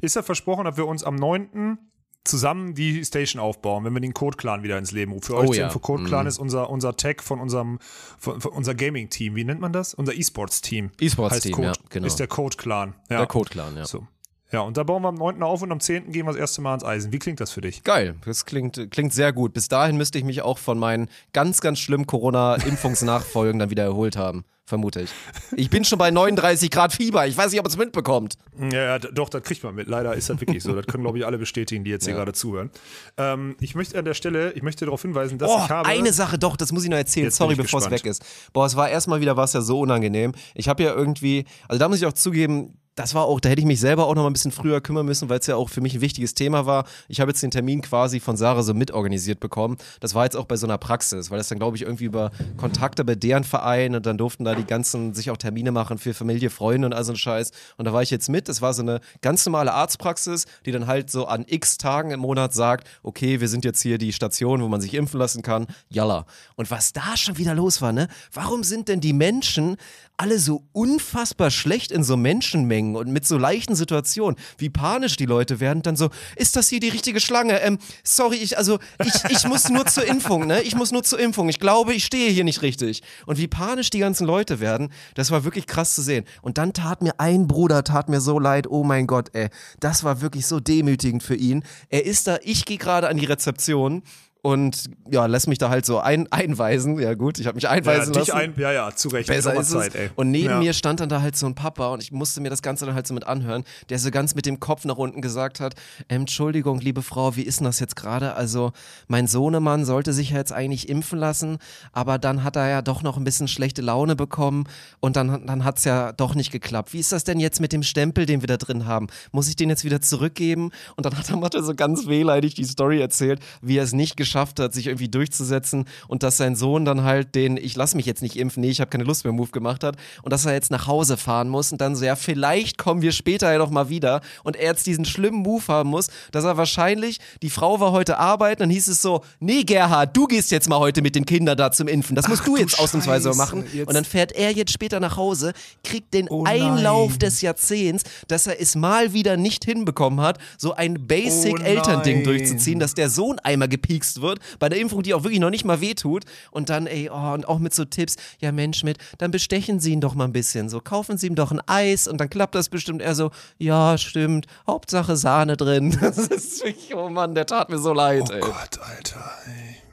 Ist das versprochen, dass wir uns am 9. zusammen die Station aufbauen, wenn wir den Code-Clan wieder ins Leben rufen? Für euch oh, ja. Info, Code-Clan mhm. ist unser, unser Tag von unserem von, von unser Gaming-Team. Wie nennt man das? Unser E-Sports-Team. E-Sports-Team, ja, genau. Ist der Code-Clan. Ja. Der Code-Clan, ja. So. Ja, und da bauen wir am 9. auf und am 10. gehen wir das erste Mal ans Eisen. Wie klingt das für dich? Geil, das klingt, klingt sehr gut. Bis dahin müsste ich mich auch von meinen ganz, ganz schlimmen Corona-Impfungsnachfolgen dann wieder erholt haben vermute ich. Ich bin schon bei 39 Grad Fieber. Ich weiß nicht, ob es mitbekommt. Ja, ja, doch, das kriegt man mit. Leider ist das wirklich so. Das können, glaube ich, alle bestätigen, die jetzt ja. hier gerade zuhören. Ähm, ich möchte an der Stelle, ich möchte darauf hinweisen, dass oh, ich habe. Eine Sache doch, das muss ich noch erzählen. Sorry, bevor es weg ist. Boah, es war erstmal wieder was ja so unangenehm. Ich habe ja irgendwie, also da muss ich auch zugeben, das war auch, da hätte ich mich selber auch noch mal ein bisschen früher kümmern müssen, weil es ja auch für mich ein wichtiges Thema war. Ich habe jetzt den Termin quasi von Sarah so mitorganisiert bekommen. Das war jetzt auch bei so einer Praxis, weil das dann, glaube ich, irgendwie über Kontakte bei deren Verein und dann durften da die ganzen sich auch Termine machen für Familie, Freunde und all so ein Scheiß. Und da war ich jetzt mit. Das war so eine ganz normale Arztpraxis, die dann halt so an x Tagen im Monat sagt, okay, wir sind jetzt hier die Station, wo man sich impfen lassen kann. Jalla. Und was da schon wieder los war, ne? Warum sind denn die Menschen alle so unfassbar schlecht in so Menschenmengen und mit so leichten Situationen, wie panisch die Leute werden, dann so, ist das hier die richtige Schlange? Ähm, sorry, ich, also, ich, ich muss nur zur Impfung, ne? Ich muss nur zur Impfung. Ich glaube, ich stehe hier nicht richtig. Und wie panisch die ganzen Leute werden, das war wirklich krass zu sehen. Und dann tat mir ein Bruder, tat mir so leid, oh mein Gott, ey. Das war wirklich so demütigend für ihn. Er ist da, ich gehe gerade an die Rezeption und ja, lässt mich da halt so ein, einweisen. Ja, gut, ich habe mich einweisen ja, lassen. Ein, ja, ja, zu Recht. Besser ist Zeit, ey. Und neben ja. mir stand dann da halt so ein Papa und ich musste mir das Ganze dann halt so mit anhören, der so ganz mit dem Kopf nach unten gesagt hat: Entschuldigung, liebe Frau, wie ist denn das jetzt gerade? Also, mein Sohnemann sollte sich ja jetzt eigentlich impfen lassen, aber dann hat er ja doch noch ein bisschen schlechte Laune bekommen und dann, dann hat es ja doch nicht geklappt. Wie ist das denn jetzt mit dem Stempel, den wir da drin haben? Muss ich den jetzt wieder zurückgeben? Und dann hat er mal so ganz wehleidig die Story erzählt, wie er es nicht geschafft geschafft hat, sich irgendwie durchzusetzen und dass sein Sohn dann halt den, ich lass mich jetzt nicht impfen, nee, ich habe keine Lust mehr Move gemacht hat und dass er jetzt nach Hause fahren muss und dann so, ja, vielleicht kommen wir später ja noch mal wieder und er jetzt diesen schlimmen Move haben muss, dass er wahrscheinlich, die Frau war heute arbeiten, dann hieß es so, nee, Gerhard, du gehst jetzt mal heute mit den Kindern da zum Impfen, das musst Ach, du jetzt ausnahmsweise machen jetzt. und dann fährt er jetzt später nach Hause, kriegt den oh Einlauf des Jahrzehnts, dass er es mal wieder nicht hinbekommen hat, so ein Basic-Elternding oh durchzuziehen, dass der Sohn einmal gepiekst wird, bei der Impfung, die auch wirklich noch nicht mal wehtut und dann, ey, oh, und auch mit so Tipps, ja Mensch, mit, dann bestechen Sie ihn doch mal ein bisschen, so kaufen Sie ihm doch ein Eis und dann klappt das bestimmt. Er so, ja, stimmt, Hauptsache Sahne drin. Das ist wirklich, oh Mann, der tat mir so leid, oh ey. Oh Gott, Alter, ey.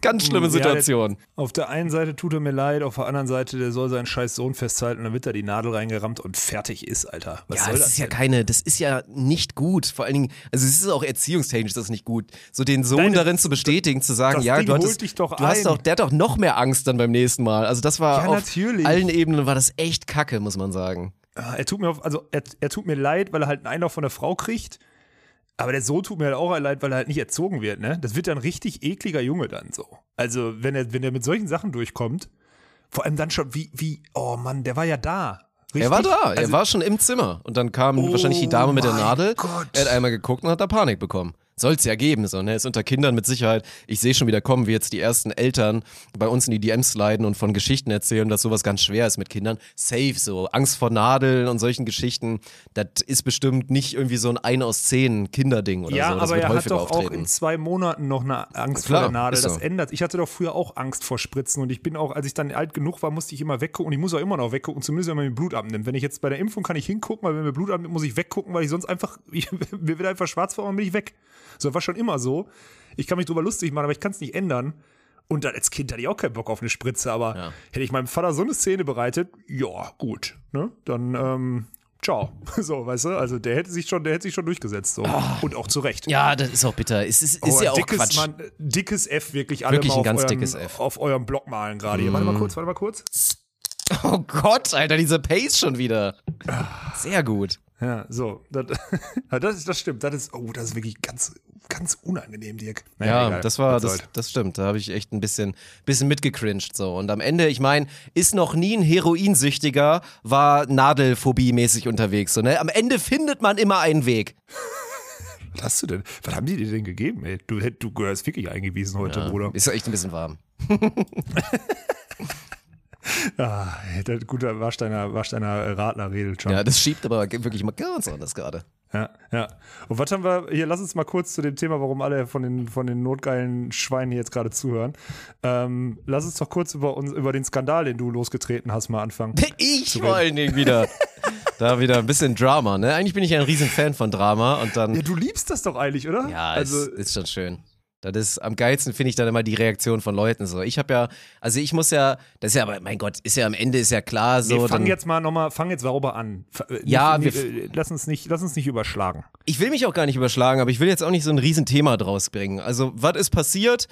Ganz schlimme Situation. Ja, auf der einen Seite tut er mir leid, auf der anderen Seite, der soll seinen scheiß Sohn festhalten und dann wird da die Nadel reingerammt und fertig ist, Alter. Was ja, das, das ist denn? ja keine, das ist ja nicht gut. Vor allen Dingen, also es ist auch erziehungstechnisch das ist nicht gut. So den Sohn Deine, darin zu bestätigen, zu sagen, ja, Ding du, hattest, dich doch du hast doch, der hat doch noch mehr Angst dann beim nächsten Mal. Also das war ja, auf natürlich. allen Ebenen war das echt kacke, muss man sagen. Er tut mir, also er, er tut mir leid, weil er halt einen Einlauf von der Frau kriegt. Aber der Sohn tut mir halt auch leid, weil er halt nicht erzogen wird, ne? Das wird dann richtig ekliger Junge dann so. Also, wenn er, wenn er mit solchen Sachen durchkommt, vor allem dann schon, wie, wie, oh Mann, der war ja da. Richtig? Er war da, also, er war schon im Zimmer. Und dann kam oh wahrscheinlich die Dame mit der Nadel. Gott. Er hat einmal geguckt und hat da Panik bekommen soll es ja geben, so, ne? Ist unter Kindern mit Sicherheit. Ich sehe schon wieder kommen, wie jetzt die ersten Eltern bei uns in die DMs sliden und von Geschichten erzählen, dass sowas ganz schwer ist mit Kindern. Safe, so. Angst vor Nadeln und solchen Geschichten. Das ist bestimmt nicht irgendwie so ein ein aus zehn Kinderding oder ja, so. Das aber er hat doch auftreten. auch in zwei Monaten noch eine Angst Klar, vor der Nadel. Das so. ändert. Ich hatte doch früher auch Angst vor Spritzen und ich bin auch, als ich dann alt genug war, musste ich immer weggucken und ich muss auch immer noch weggucken, zumindest wenn man mir Blut abnimmt. Wenn ich jetzt bei der Impfung kann ich hingucken, weil wenn mir Blut abnimmt, muss ich weggucken, weil ich sonst einfach, ich, mir wird einfach schwarz vor und bin ich weg. So, war schon immer so. Ich kann mich drüber lustig machen, aber ich kann es nicht ändern. Und dann als Kind hatte ich auch keinen Bock auf eine Spritze, aber ja. hätte ich meinem Vater so eine Szene bereitet, ja, gut, ne? Dann, ähm, ciao. So, weißt du? Also der hätte sich schon, der hätte sich schon durchgesetzt. So. Oh. Und auch zu Recht. Ja, das ist auch bitter. Es ist, ist oh, ja auch dickes, Quatsch. Mann, dickes F, wirklich alle wirklich mal ein ganz eurem, dickes F. auf eurem Blog malen gerade. Mm. Warte mal kurz, warte mal kurz. Oh Gott, Alter, diese Pace schon wieder. Sehr gut. Ja, so. Das, das, das stimmt. Das ist, oh, das ist wirklich ganz, ganz unangenehm, Dirk. Naja, ja, egal. das war, das, das stimmt. Da habe ich echt ein bisschen, bisschen mitgecringed. So. Und am Ende, ich meine, ist noch nie ein Heroinsüchtiger, war Nadelphobie-mäßig unterwegs. So, ne? Am Ende findet man immer einen Weg. Was hast du denn? Was haben die dir denn gegeben, ey? Du, du gehörst wirklich eingewiesen heute, ja, Bruder. Ist echt ein bisschen warm. Ja, der gute Warsteiner, Warsteiner Radler redet schon. Ja, das schiebt aber wirklich mal ganz anders gerade. Ja, ja. Und was haben wir, hier, lass uns mal kurz zu dem Thema, warum alle von den, von den notgeilen Schweinen jetzt gerade zuhören. Ähm, lass uns doch kurz über, uns, über den Skandal, den du losgetreten hast, mal anfangen. Ich vor allen Dingen wieder. da wieder ein bisschen Drama, ne? Eigentlich bin ich ja ein riesen Fan von Drama und dann. Ja, du liebst das doch eigentlich, oder? Ja, also, ist, ist schon schön. Das ist am geilsten finde ich dann immer die Reaktion von Leuten so. Ich habe ja, also ich muss ja, das ist ja, aber mein Gott, ist ja am Ende ist ja klar so. Nee, fang dann, jetzt mal nochmal, fang jetzt sauber an. Äh, ja, nicht, wir, äh, lass uns nicht, lass uns nicht überschlagen. Ich will mich auch gar nicht überschlagen, aber ich will jetzt auch nicht so ein Riesenthema draus bringen. Also was ist passiert?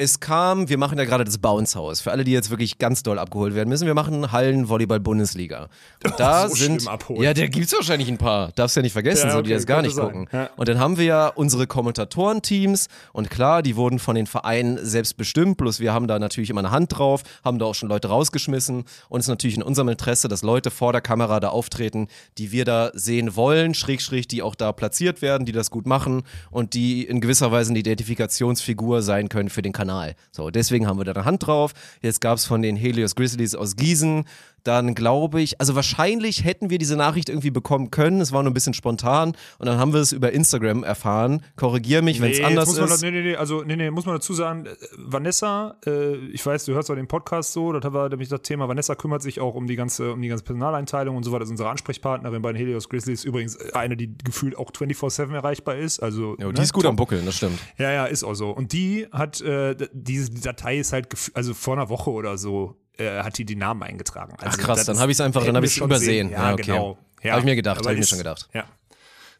Es kam, wir machen ja gerade das Bounce House. Für alle, die jetzt wirklich ganz doll abgeholt werden müssen, wir machen Hallen-Volleyball-Bundesliga. Und da oh, so sind. Ja, da gibt es wahrscheinlich ein paar. Darfst ja nicht vergessen, ja, okay, so die das gar nicht gucken. Ja. Und dann haben wir ja unsere Kommentatorenteams und klar, die wurden von den Vereinen selbst bestimmt, bloß wir haben da natürlich immer eine Hand drauf, haben da auch schon Leute rausgeschmissen und es ist natürlich in unserem Interesse, dass Leute vor der Kamera da auftreten, die wir da sehen wollen, schräg, schräg, die auch da platziert werden, die das gut machen und die in gewisser Weise eine Identifikationsfigur sein können für den Kanal. Kanal. So, deswegen haben wir da eine Hand drauf. Jetzt gab es von den Helios Grizzlies aus Gießen dann glaube ich, also wahrscheinlich hätten wir diese Nachricht irgendwie bekommen können. Es war nur ein bisschen spontan und dann haben wir es über Instagram erfahren. Korrigier mich, wenn es anders ist. Da, nee, nee, nee, also nee, nee, muss man dazu sagen, äh, Vanessa, äh, ich weiß, du hörst auch den Podcast so, das war nämlich das Thema, Vanessa kümmert sich auch um die ganze, um die ganze Personaleinteilung und so weiter. Das ist unsere Ansprechpartnerin bei den Helios Grizzlies, übrigens eine, die gefühlt auch 24-7 erreichbar ist. Also, ja, die ne, ist gut am Buckeln, das stimmt. Ja, ja, ist auch so. Und die hat, äh, diese Datei ist halt, also vor einer Woche oder so äh, hat die die Namen eingetragen. Also Ach krass, dann habe ich es einfach, dann habe ich es übersehen. Ja, ja okay. genau. Ja, habe ich mir gedacht, habe ich mir schon gedacht. Ja.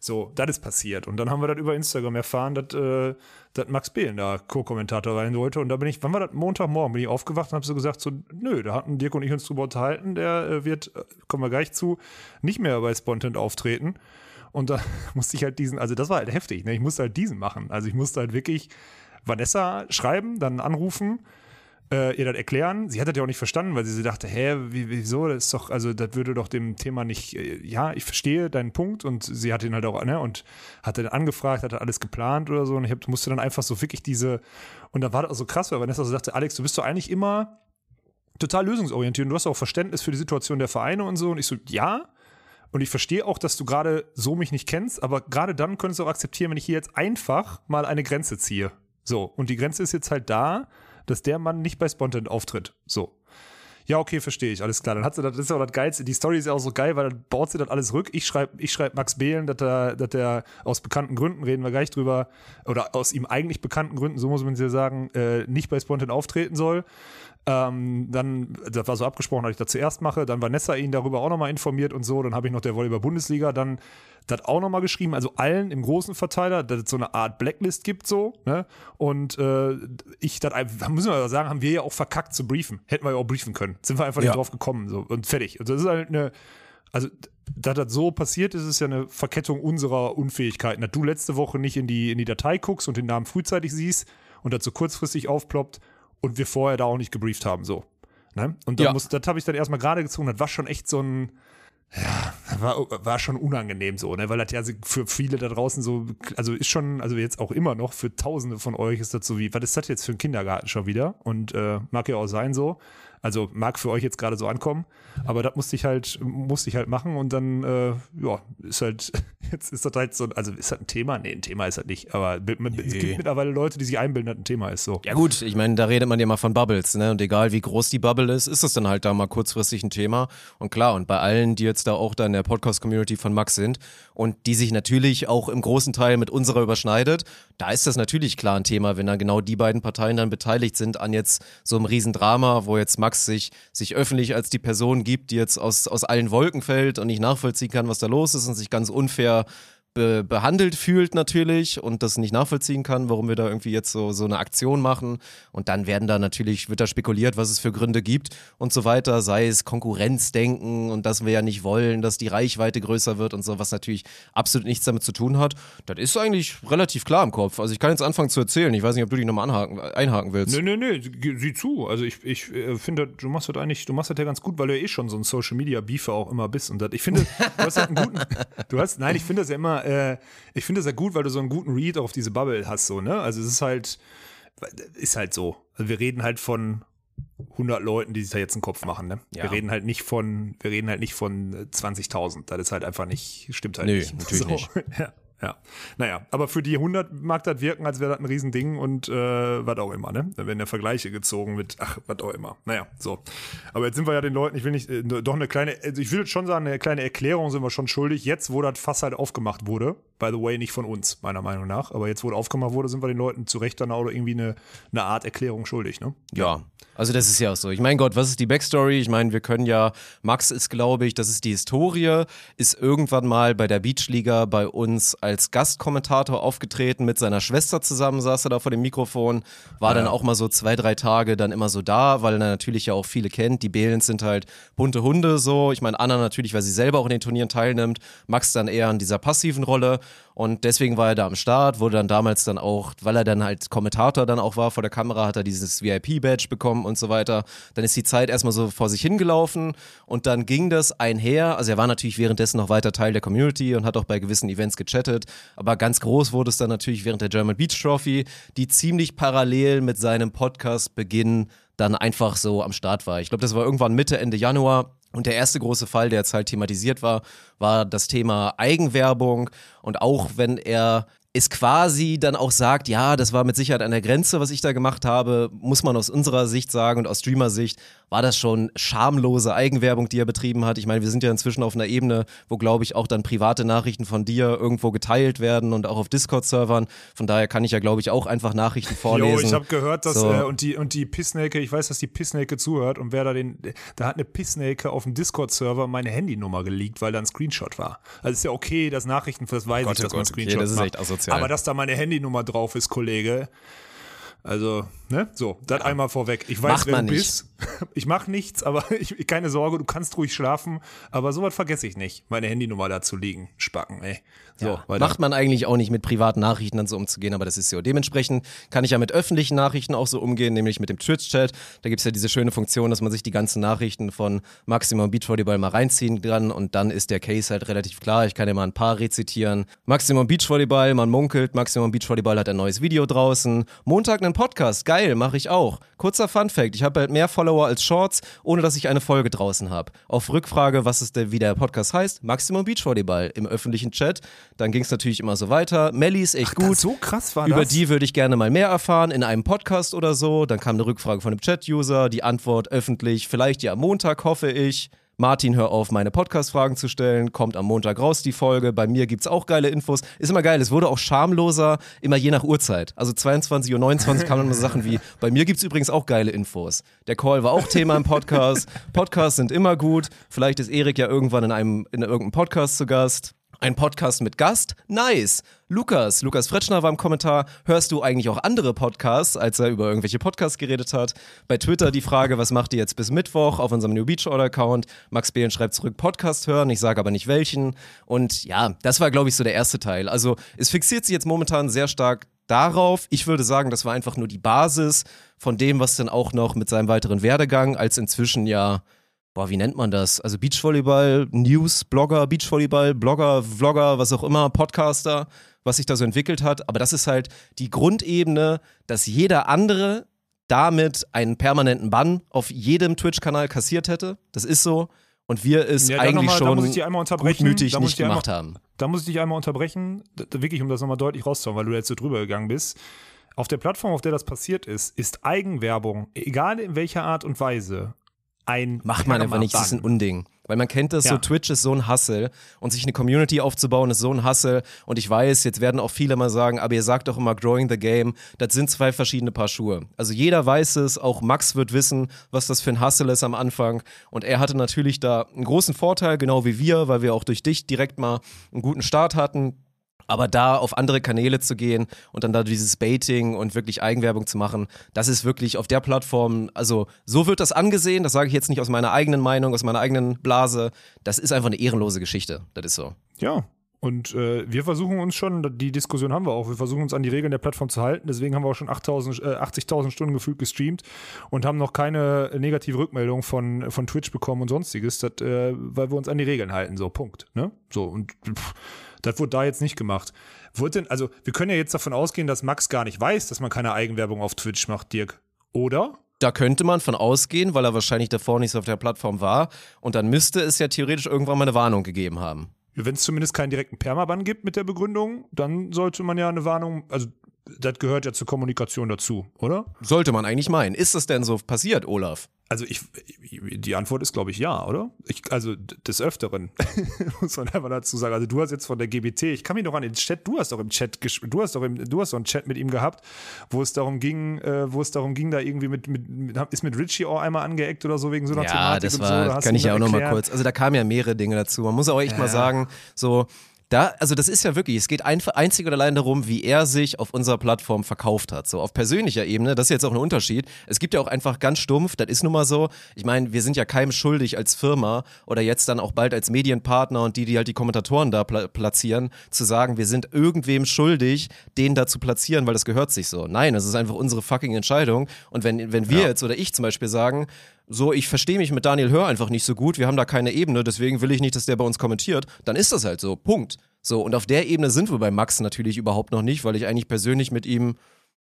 So, das ist passiert. Und dann haben wir das über Instagram erfahren, dass, äh, dass Max Behlen da Co-Kommentator sein sollte. Und da bin ich, wann war das? Montagmorgen bin ich aufgewacht und habe so gesagt, so, nö, da hatten Dirk und ich uns drüber unterhalten, der äh, wird, äh, kommen wir gleich zu, nicht mehr bei Spontan auftreten. Und da musste ich halt diesen, also das war halt heftig, ne? Ich musste halt diesen machen. Also ich musste halt wirklich Vanessa schreiben, dann anrufen, äh, ihr das erklären. Sie hat das ja auch nicht verstanden, weil sie, dachte, hä, wie, wieso? Das ist doch, also das würde doch dem Thema nicht, äh, ja, ich verstehe deinen Punkt und sie hat ihn halt auch, ne, und hat dann angefragt, hat alles geplant oder so und ich hab, musste dann einfach so wirklich diese, und da war das auch so krass, weil Vanessa so sagte, Alex, du bist doch eigentlich immer total lösungsorientiert und du hast auch Verständnis für die Situation der Vereine und so und ich so, ja, und ich verstehe auch, dass du gerade so mich nicht kennst, aber gerade dann könntest du auch akzeptieren, wenn ich hier jetzt einfach mal eine Grenze ziehe. So, und die Grenze ist jetzt halt da, dass der Mann nicht bei Spontan auftritt. So. Ja, okay, verstehe ich, alles klar. Dann hat sie das, ist auch das Geilste. Die Story ist ja auch so geil, weil dann baut sie das alles rück. Ich schreibe ich schreib Max Behlen, dass er, dass er aus bekannten Gründen, reden wir gleich drüber, oder aus ihm eigentlich bekannten Gründen, so muss man es ja sagen, äh, nicht bei Spontan auftreten soll. Ähm, dann, das war so abgesprochen, dass ich das zuerst mache. Dann Vanessa ihn darüber auch nochmal informiert und so. Dann habe ich noch der Volleyball Bundesliga dann das auch nochmal geschrieben. Also allen im großen Verteiler, dass es so eine Art Blacklist gibt, so. Ne? Und äh, ich, das müssen wir sagen, haben wir ja auch verkackt zu briefen. Hätten wir ja auch briefen können. Sind wir einfach ja. nicht drauf gekommen. So. Und fertig. Und das ist halt eine, also da das so passiert ist, ist ja eine Verkettung unserer Unfähigkeiten. Dass du letzte Woche nicht in die, in die Datei guckst und den Namen frühzeitig siehst und dazu kurzfristig aufploppt und wir vorher da auch nicht gebrieft haben, so. Ne? Und ja. das habe ich dann erstmal gerade gezogen, das war schon echt so ein, ja, war, war schon unangenehm so, ne? Weil das ja für viele da draußen so, also ist schon, also jetzt auch immer noch, für tausende von euch ist das so wie, was ist das jetzt für ein Kindergarten schon wieder? Und äh, mag ja auch sein so. Also mag für euch jetzt gerade so ankommen, aber das musste ich halt, musste ich halt machen und dann, äh, ja, ist halt, jetzt ist das halt so, also ist das ein Thema? Nee, ein Thema ist das nicht, aber nee. es gibt mittlerweile Leute, die sich einbilden, dass ein Thema ist so. Ja gut, ich meine, da redet man ja mal von Bubbles, ne? Und egal wie groß die Bubble ist, ist das dann halt da mal kurzfristig ein Thema. Und klar, und bei allen, die jetzt da auch da in der Podcast-Community von Max sind und die sich natürlich auch im großen Teil mit unserer überschneidet, da ist das natürlich klar ein Thema, wenn dann genau die beiden Parteien dann beteiligt sind an jetzt so einem Riesendrama, wo jetzt Max Max sich, sich öffentlich als die Person gibt, die jetzt aus, aus allen Wolken fällt und nicht nachvollziehen kann, was da los ist und sich ganz unfair oder be behandelt fühlt natürlich und das nicht nachvollziehen kann, warum wir da irgendwie jetzt so, so eine Aktion machen. Und dann werden da natürlich, wird da spekuliert, was es für Gründe gibt und so weiter, sei es Konkurrenzdenken und dass wir ja nicht wollen, dass die Reichweite größer wird und so, was natürlich absolut nichts damit zu tun hat. Das ist eigentlich relativ klar im Kopf. Also ich kann jetzt anfangen zu erzählen. Ich weiß nicht, ob du dich nochmal anhaken, einhaken willst. Nee, nee, nee, sieh zu. Also ich, ich äh, finde, du machst das eigentlich, du machst das ja ganz gut, weil du ja eh schon so ein Social Media Beefer auch immer bist. Und das, ich finde, du hast halt einen guten, du hast, nein, ich finde das ja immer, äh, ich finde das ja gut, weil du so einen guten Read auf diese Bubble hast, so, ne? Also es ist halt, ist halt so. Also wir reden halt von 100 Leuten, die sich da jetzt einen Kopf machen, ne? Ja. Wir reden halt nicht von, wir reden halt nicht von 20.000. Das ist halt einfach nicht, stimmt halt Nö, nicht. natürlich so. nicht. Ja. Ja, naja, aber für die 100 mag das wirken, als wäre das ein Riesending und äh, was auch immer, ne? Da werden ja Vergleiche gezogen mit, ach, was auch immer. Naja, so. Aber jetzt sind wir ja den Leuten, ich will nicht, äh, doch eine kleine, also ich würde schon sagen, eine kleine Erklärung sind wir schon schuldig. Jetzt, wo das Fass halt aufgemacht wurde, by the way, nicht von uns, meiner Meinung nach, aber jetzt, wo das aufgemacht wurde, sind wir den Leuten zu Recht dann auch irgendwie eine, eine Art Erklärung schuldig, ne? Ja, also das ist ja auch so. Ich meine Gott, was ist die Backstory? Ich meine, wir können ja, Max ist, glaube ich, das ist die Historie, ist irgendwann mal bei der Beachliga bei uns als Gastkommentator aufgetreten, mit seiner Schwester zusammen saß er da vor dem Mikrofon, war ja. dann auch mal so zwei, drei Tage dann immer so da, weil er natürlich ja auch viele kennt. Die Behlens sind halt bunte Hunde so. Ich meine, Anna natürlich, weil sie selber auch in den Turnieren teilnimmt, Max dann eher in dieser passiven Rolle und deswegen war er da am Start, wurde dann damals dann auch, weil er dann halt Kommentator dann auch war vor der Kamera, hat er dieses VIP-Badge bekommen und so weiter. Dann ist die Zeit erstmal so vor sich hingelaufen und dann ging das einher. Also er war natürlich währenddessen noch weiter Teil der Community und hat auch bei gewissen Events gechattet. Aber ganz groß wurde es dann natürlich während der German Beach Trophy, die ziemlich parallel mit seinem Podcast Beginn dann einfach so am Start war. Ich glaube, das war irgendwann Mitte, Ende Januar. Und der erste große Fall, der jetzt halt thematisiert war, war das Thema Eigenwerbung. Und auch wenn er es quasi dann auch sagt, ja, das war mit Sicherheit an der Grenze, was ich da gemacht habe, muss man aus unserer Sicht sagen und aus Streamer-Sicht, war das schon schamlose Eigenwerbung, die er betrieben hat. Ich meine, wir sind ja inzwischen auf einer Ebene, wo, glaube ich, auch dann private Nachrichten von dir irgendwo geteilt werden und auch auf Discord-Servern. Von daher kann ich ja, glaube ich, auch einfach Nachrichten vorlesen. Jo, ich habe gehört, dass so. äh, und die und die Pissnake, ich weiß, dass die Pissnake zuhört und wer da den, da hat eine Pissnake auf dem Discord-Server meine Handynummer geleakt, weil da ein Screenshot war. Also ist ja okay, dass Nachrichten, das weiß Gott, ich, dass Gott, man Screenshot okay, das ist echt asozial. Aber dass da meine Handynummer drauf ist, Kollege, also Ne? So, das ja. einmal vorweg. Ich weiß, Macht wer du nicht. bist. Ich mache nichts, aber ich, keine Sorge, du kannst ruhig schlafen. Aber sowas vergesse ich nicht, meine Handynummer da zu liegen. Spacken, ey. So, ja, macht man eigentlich auch nicht mit privaten Nachrichten dann so umzugehen, aber das ist so. Dementsprechend kann ich ja mit öffentlichen Nachrichten auch so umgehen, nämlich mit dem Twitch-Chat. Da gibt's ja diese schöne Funktion, dass man sich die ganzen Nachrichten von Maximum Beachvolleyball mal reinziehen kann und dann ist der Case halt relativ klar. Ich kann ja mal ein paar rezitieren. Maximum Beachvolleyball, man munkelt, Maximum Beachvolleyball hat ein neues Video draußen. Montag einen Podcast, geil, mache ich auch. Kurzer Fun-Fact, ich habe halt mehr Follower als Shorts, ohne dass ich eine Folge draußen habe. Auf Rückfrage, was ist der, wie der Podcast heißt, Maximum Beachvolleyball im öffentlichen Chat. Dann ging es natürlich immer so weiter. Melly ist echt Ach, gut. So krass war Über das? die würde ich gerne mal mehr erfahren in einem Podcast oder so. Dann kam eine Rückfrage von einem Chat-User, die Antwort öffentlich, vielleicht ja am Montag, hoffe ich. Martin, hör auf, meine Podcast-Fragen zu stellen. Kommt am Montag raus die Folge. Bei mir gibt es auch geile Infos. Ist immer geil. Es wurde auch schamloser, immer je nach Uhrzeit. Also 22 Uhr 29 kamen dann so Sachen wie, bei mir gibt es übrigens auch geile Infos. Der Call war auch Thema im Podcast. Podcasts sind immer gut. Vielleicht ist Erik ja irgendwann in einem, in irgendeinem Podcast zu Gast. Ein Podcast mit Gast? Nice. Lukas, Lukas Fretschner war im Kommentar. Hörst du eigentlich auch andere Podcasts, als er über irgendwelche Podcasts geredet hat? Bei Twitter die Frage, was macht ihr jetzt bis Mittwoch auf unserem New Beach Order Account? Max Behlen schreibt zurück, Podcast hören. Ich sage aber nicht welchen. Und ja, das war, glaube ich, so der erste Teil. Also es fixiert sich jetzt momentan sehr stark darauf. Ich würde sagen, das war einfach nur die Basis von dem, was dann auch noch mit seinem weiteren Werdegang als inzwischen ja boah, wie nennt man das? Also Beachvolleyball, News, Blogger, Beachvolleyball, Blogger, Vlogger, was auch immer, Podcaster, was sich da so entwickelt hat. Aber das ist halt die Grundebene, dass jeder andere damit einen permanenten Bann auf jedem Twitch-Kanal kassiert hätte. Das ist so. Und wir es ja, eigentlich mal, schon gutmütig nicht gemacht einmal, haben. Da muss ich dich einmal unterbrechen, wirklich, um das nochmal deutlich rauszuhauen, weil du jetzt so drüber gegangen bist. Auf der Plattform, auf der das passiert ist, ist Eigenwerbung, egal in welcher Art und Weise, ein Macht man einfach nicht, das ist ein Unding. Weil man kennt das ja. so, Twitch ist so ein Hassel und sich eine Community aufzubauen ist so ein Hassel. Und ich weiß, jetzt werden auch viele mal sagen, aber ihr sagt doch immer Growing the Game, das sind zwei verschiedene Paar Schuhe. Also jeder weiß es, auch Max wird wissen, was das für ein Hassel ist am Anfang. Und er hatte natürlich da einen großen Vorteil, genau wie wir, weil wir auch durch dich direkt mal einen guten Start hatten aber da auf andere Kanäle zu gehen und dann da dieses Baiting und wirklich Eigenwerbung zu machen, das ist wirklich auf der Plattform, also so wird das angesehen, das sage ich jetzt nicht aus meiner eigenen Meinung, aus meiner eigenen Blase, das ist einfach eine ehrenlose Geschichte, das ist so. Ja, und äh, wir versuchen uns schon, die Diskussion haben wir auch, wir versuchen uns an die Regeln der Plattform zu halten. Deswegen haben wir auch schon 80.000 äh, 80 Stunden gefühlt gestreamt und haben noch keine negative Rückmeldung von, von Twitch bekommen und sonstiges, dat, äh, weil wir uns an die Regeln halten. So, Punkt. Ne? So, und pff, das wurde da jetzt nicht gemacht. Wurde denn, also wir können ja jetzt davon ausgehen, dass Max gar nicht weiß, dass man keine Eigenwerbung auf Twitch macht, Dirk. Oder? Da könnte man von ausgehen, weil er wahrscheinlich davor nicht so auf der Plattform war. Und dann müsste es ja theoretisch irgendwann mal eine Warnung gegeben haben. Wenn es zumindest keinen direkten Permaban gibt mit der Begründung, dann sollte man ja eine Warnung, also das gehört ja zur Kommunikation dazu, oder? Sollte man eigentlich meinen. Ist das denn so passiert, Olaf? Also ich, die Antwort ist, glaube ich, ja, oder? Ich, also des Öfteren, muss man einfach dazu sagen. Also du hast jetzt von der GBT, ich kann mich noch an den Chat, du hast doch im Chat, du hast doch im, du hast doch einen Chat mit ihm gehabt, wo es darum ging, äh, wo es darum ging, da irgendwie mit, mit, mit, ist mit Richie auch einmal angeeckt oder so wegen so einer ja, Thematik das war, so. Da kann ich ja auch noch mal kurz, also da kamen ja mehrere Dinge dazu. Man muss auch echt ja. mal sagen, so da, also das ist ja wirklich, es geht ein, einzig und allein darum, wie er sich auf unserer Plattform verkauft hat. So auf persönlicher Ebene, das ist jetzt auch ein Unterschied. Es gibt ja auch einfach ganz stumpf, das ist nun mal so. Ich meine, wir sind ja keinem schuldig als Firma oder jetzt dann auch bald als Medienpartner und die, die halt die Kommentatoren da pla platzieren, zu sagen, wir sind irgendwem schuldig, den da zu platzieren, weil das gehört sich so. Nein, das ist einfach unsere fucking Entscheidung. Und wenn, wenn wir ja. jetzt oder ich zum Beispiel sagen, so, ich verstehe mich mit Daniel Hör einfach nicht so gut, wir haben da keine Ebene, deswegen will ich nicht, dass der bei uns kommentiert, dann ist das halt so. Punkt. So, und auf der Ebene sind wir bei Max natürlich überhaupt noch nicht, weil ich eigentlich persönlich mit ihm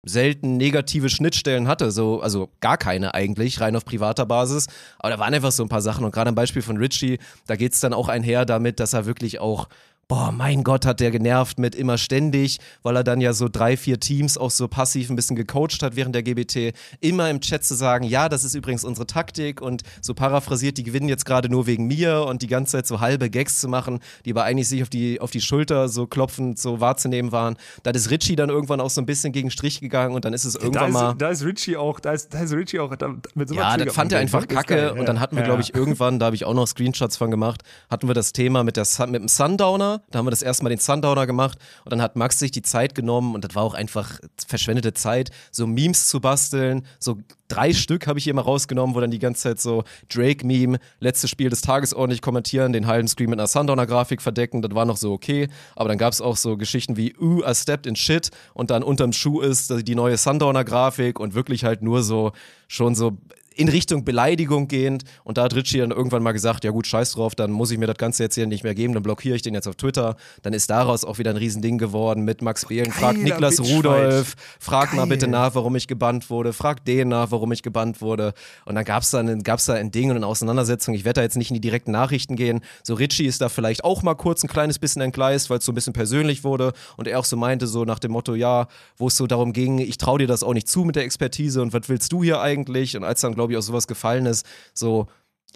selten negative Schnittstellen hatte, so, also gar keine eigentlich, rein auf privater Basis. Aber da waren einfach so ein paar Sachen und gerade am Beispiel von Richie, da geht es dann auch einher damit, dass er wirklich auch boah, mein Gott, hat der genervt mit immer ständig, weil er dann ja so drei, vier Teams auch so passiv ein bisschen gecoacht hat während der GBT, immer im Chat zu sagen, ja, das ist übrigens unsere Taktik und so paraphrasiert, die gewinnen jetzt gerade nur wegen mir und die ganze Zeit so halbe Gags zu machen, die aber eigentlich sich auf die, auf die Schulter so klopfend so wahrzunehmen waren. Da ist Richie dann irgendwann auch so ein bisschen gegen Strich gegangen und dann ist es irgendwann da ist, mal. Da ist Richie auch, da ist, da ist Richie auch da, mit so Ja, das fand er einfach kacke und dann hatten wir, ja. glaube ich, irgendwann, da habe ich auch noch Screenshots von gemacht, hatten wir das Thema mit, der, mit dem Sundowner Da haben wir das erste Mal den Sundowner gemacht und dann hat Max sich die Zeit genommen und das war auch einfach verschwendete Zeit, so Memes zu basteln. So drei Stück habe ich hier mal rausgenommen, wo dann die ganze Zeit so Drake-Meme, letztes Spiel des Tages ordentlich kommentieren, den halben Screen mit einer Sundowner-Grafik verdecken. Das war noch so okay. Aber dann gab es auch so Geschichten wie, ooh, I stepped in shit und dann unterm Schuh ist die neue Sundowner-Grafik und wirklich halt nur so schon so in Richtung Beleidigung gehend. Und da hat Richie dann irgendwann mal gesagt, ja gut, scheiß drauf, dann muss ich mir das Ganze jetzt hier nicht mehr geben, dann blockiere ich den jetzt auf Twitter. Dann ist daraus auch wieder ein Riesending geworden mit Max Behlen. Fragt Niklas Rudolf, frag Geil. mal bitte nach, warum ich gebannt wurde, frag den nach, warum ich gebannt wurde. Und dann gab es dann gab's da ein Ding und eine Auseinandersetzung. Ich werde da jetzt nicht in die direkten Nachrichten gehen. So Richie ist da vielleicht auch mal kurz ein kleines bisschen entgleist, weil es so ein bisschen persönlich wurde und er auch so meinte, so nach dem Motto, ja, wo es so darum ging, ich traue dir das auch nicht zu mit der Expertise und was willst du hier eigentlich? Und als dann, glaube ich, auch sowas gefallen ist, so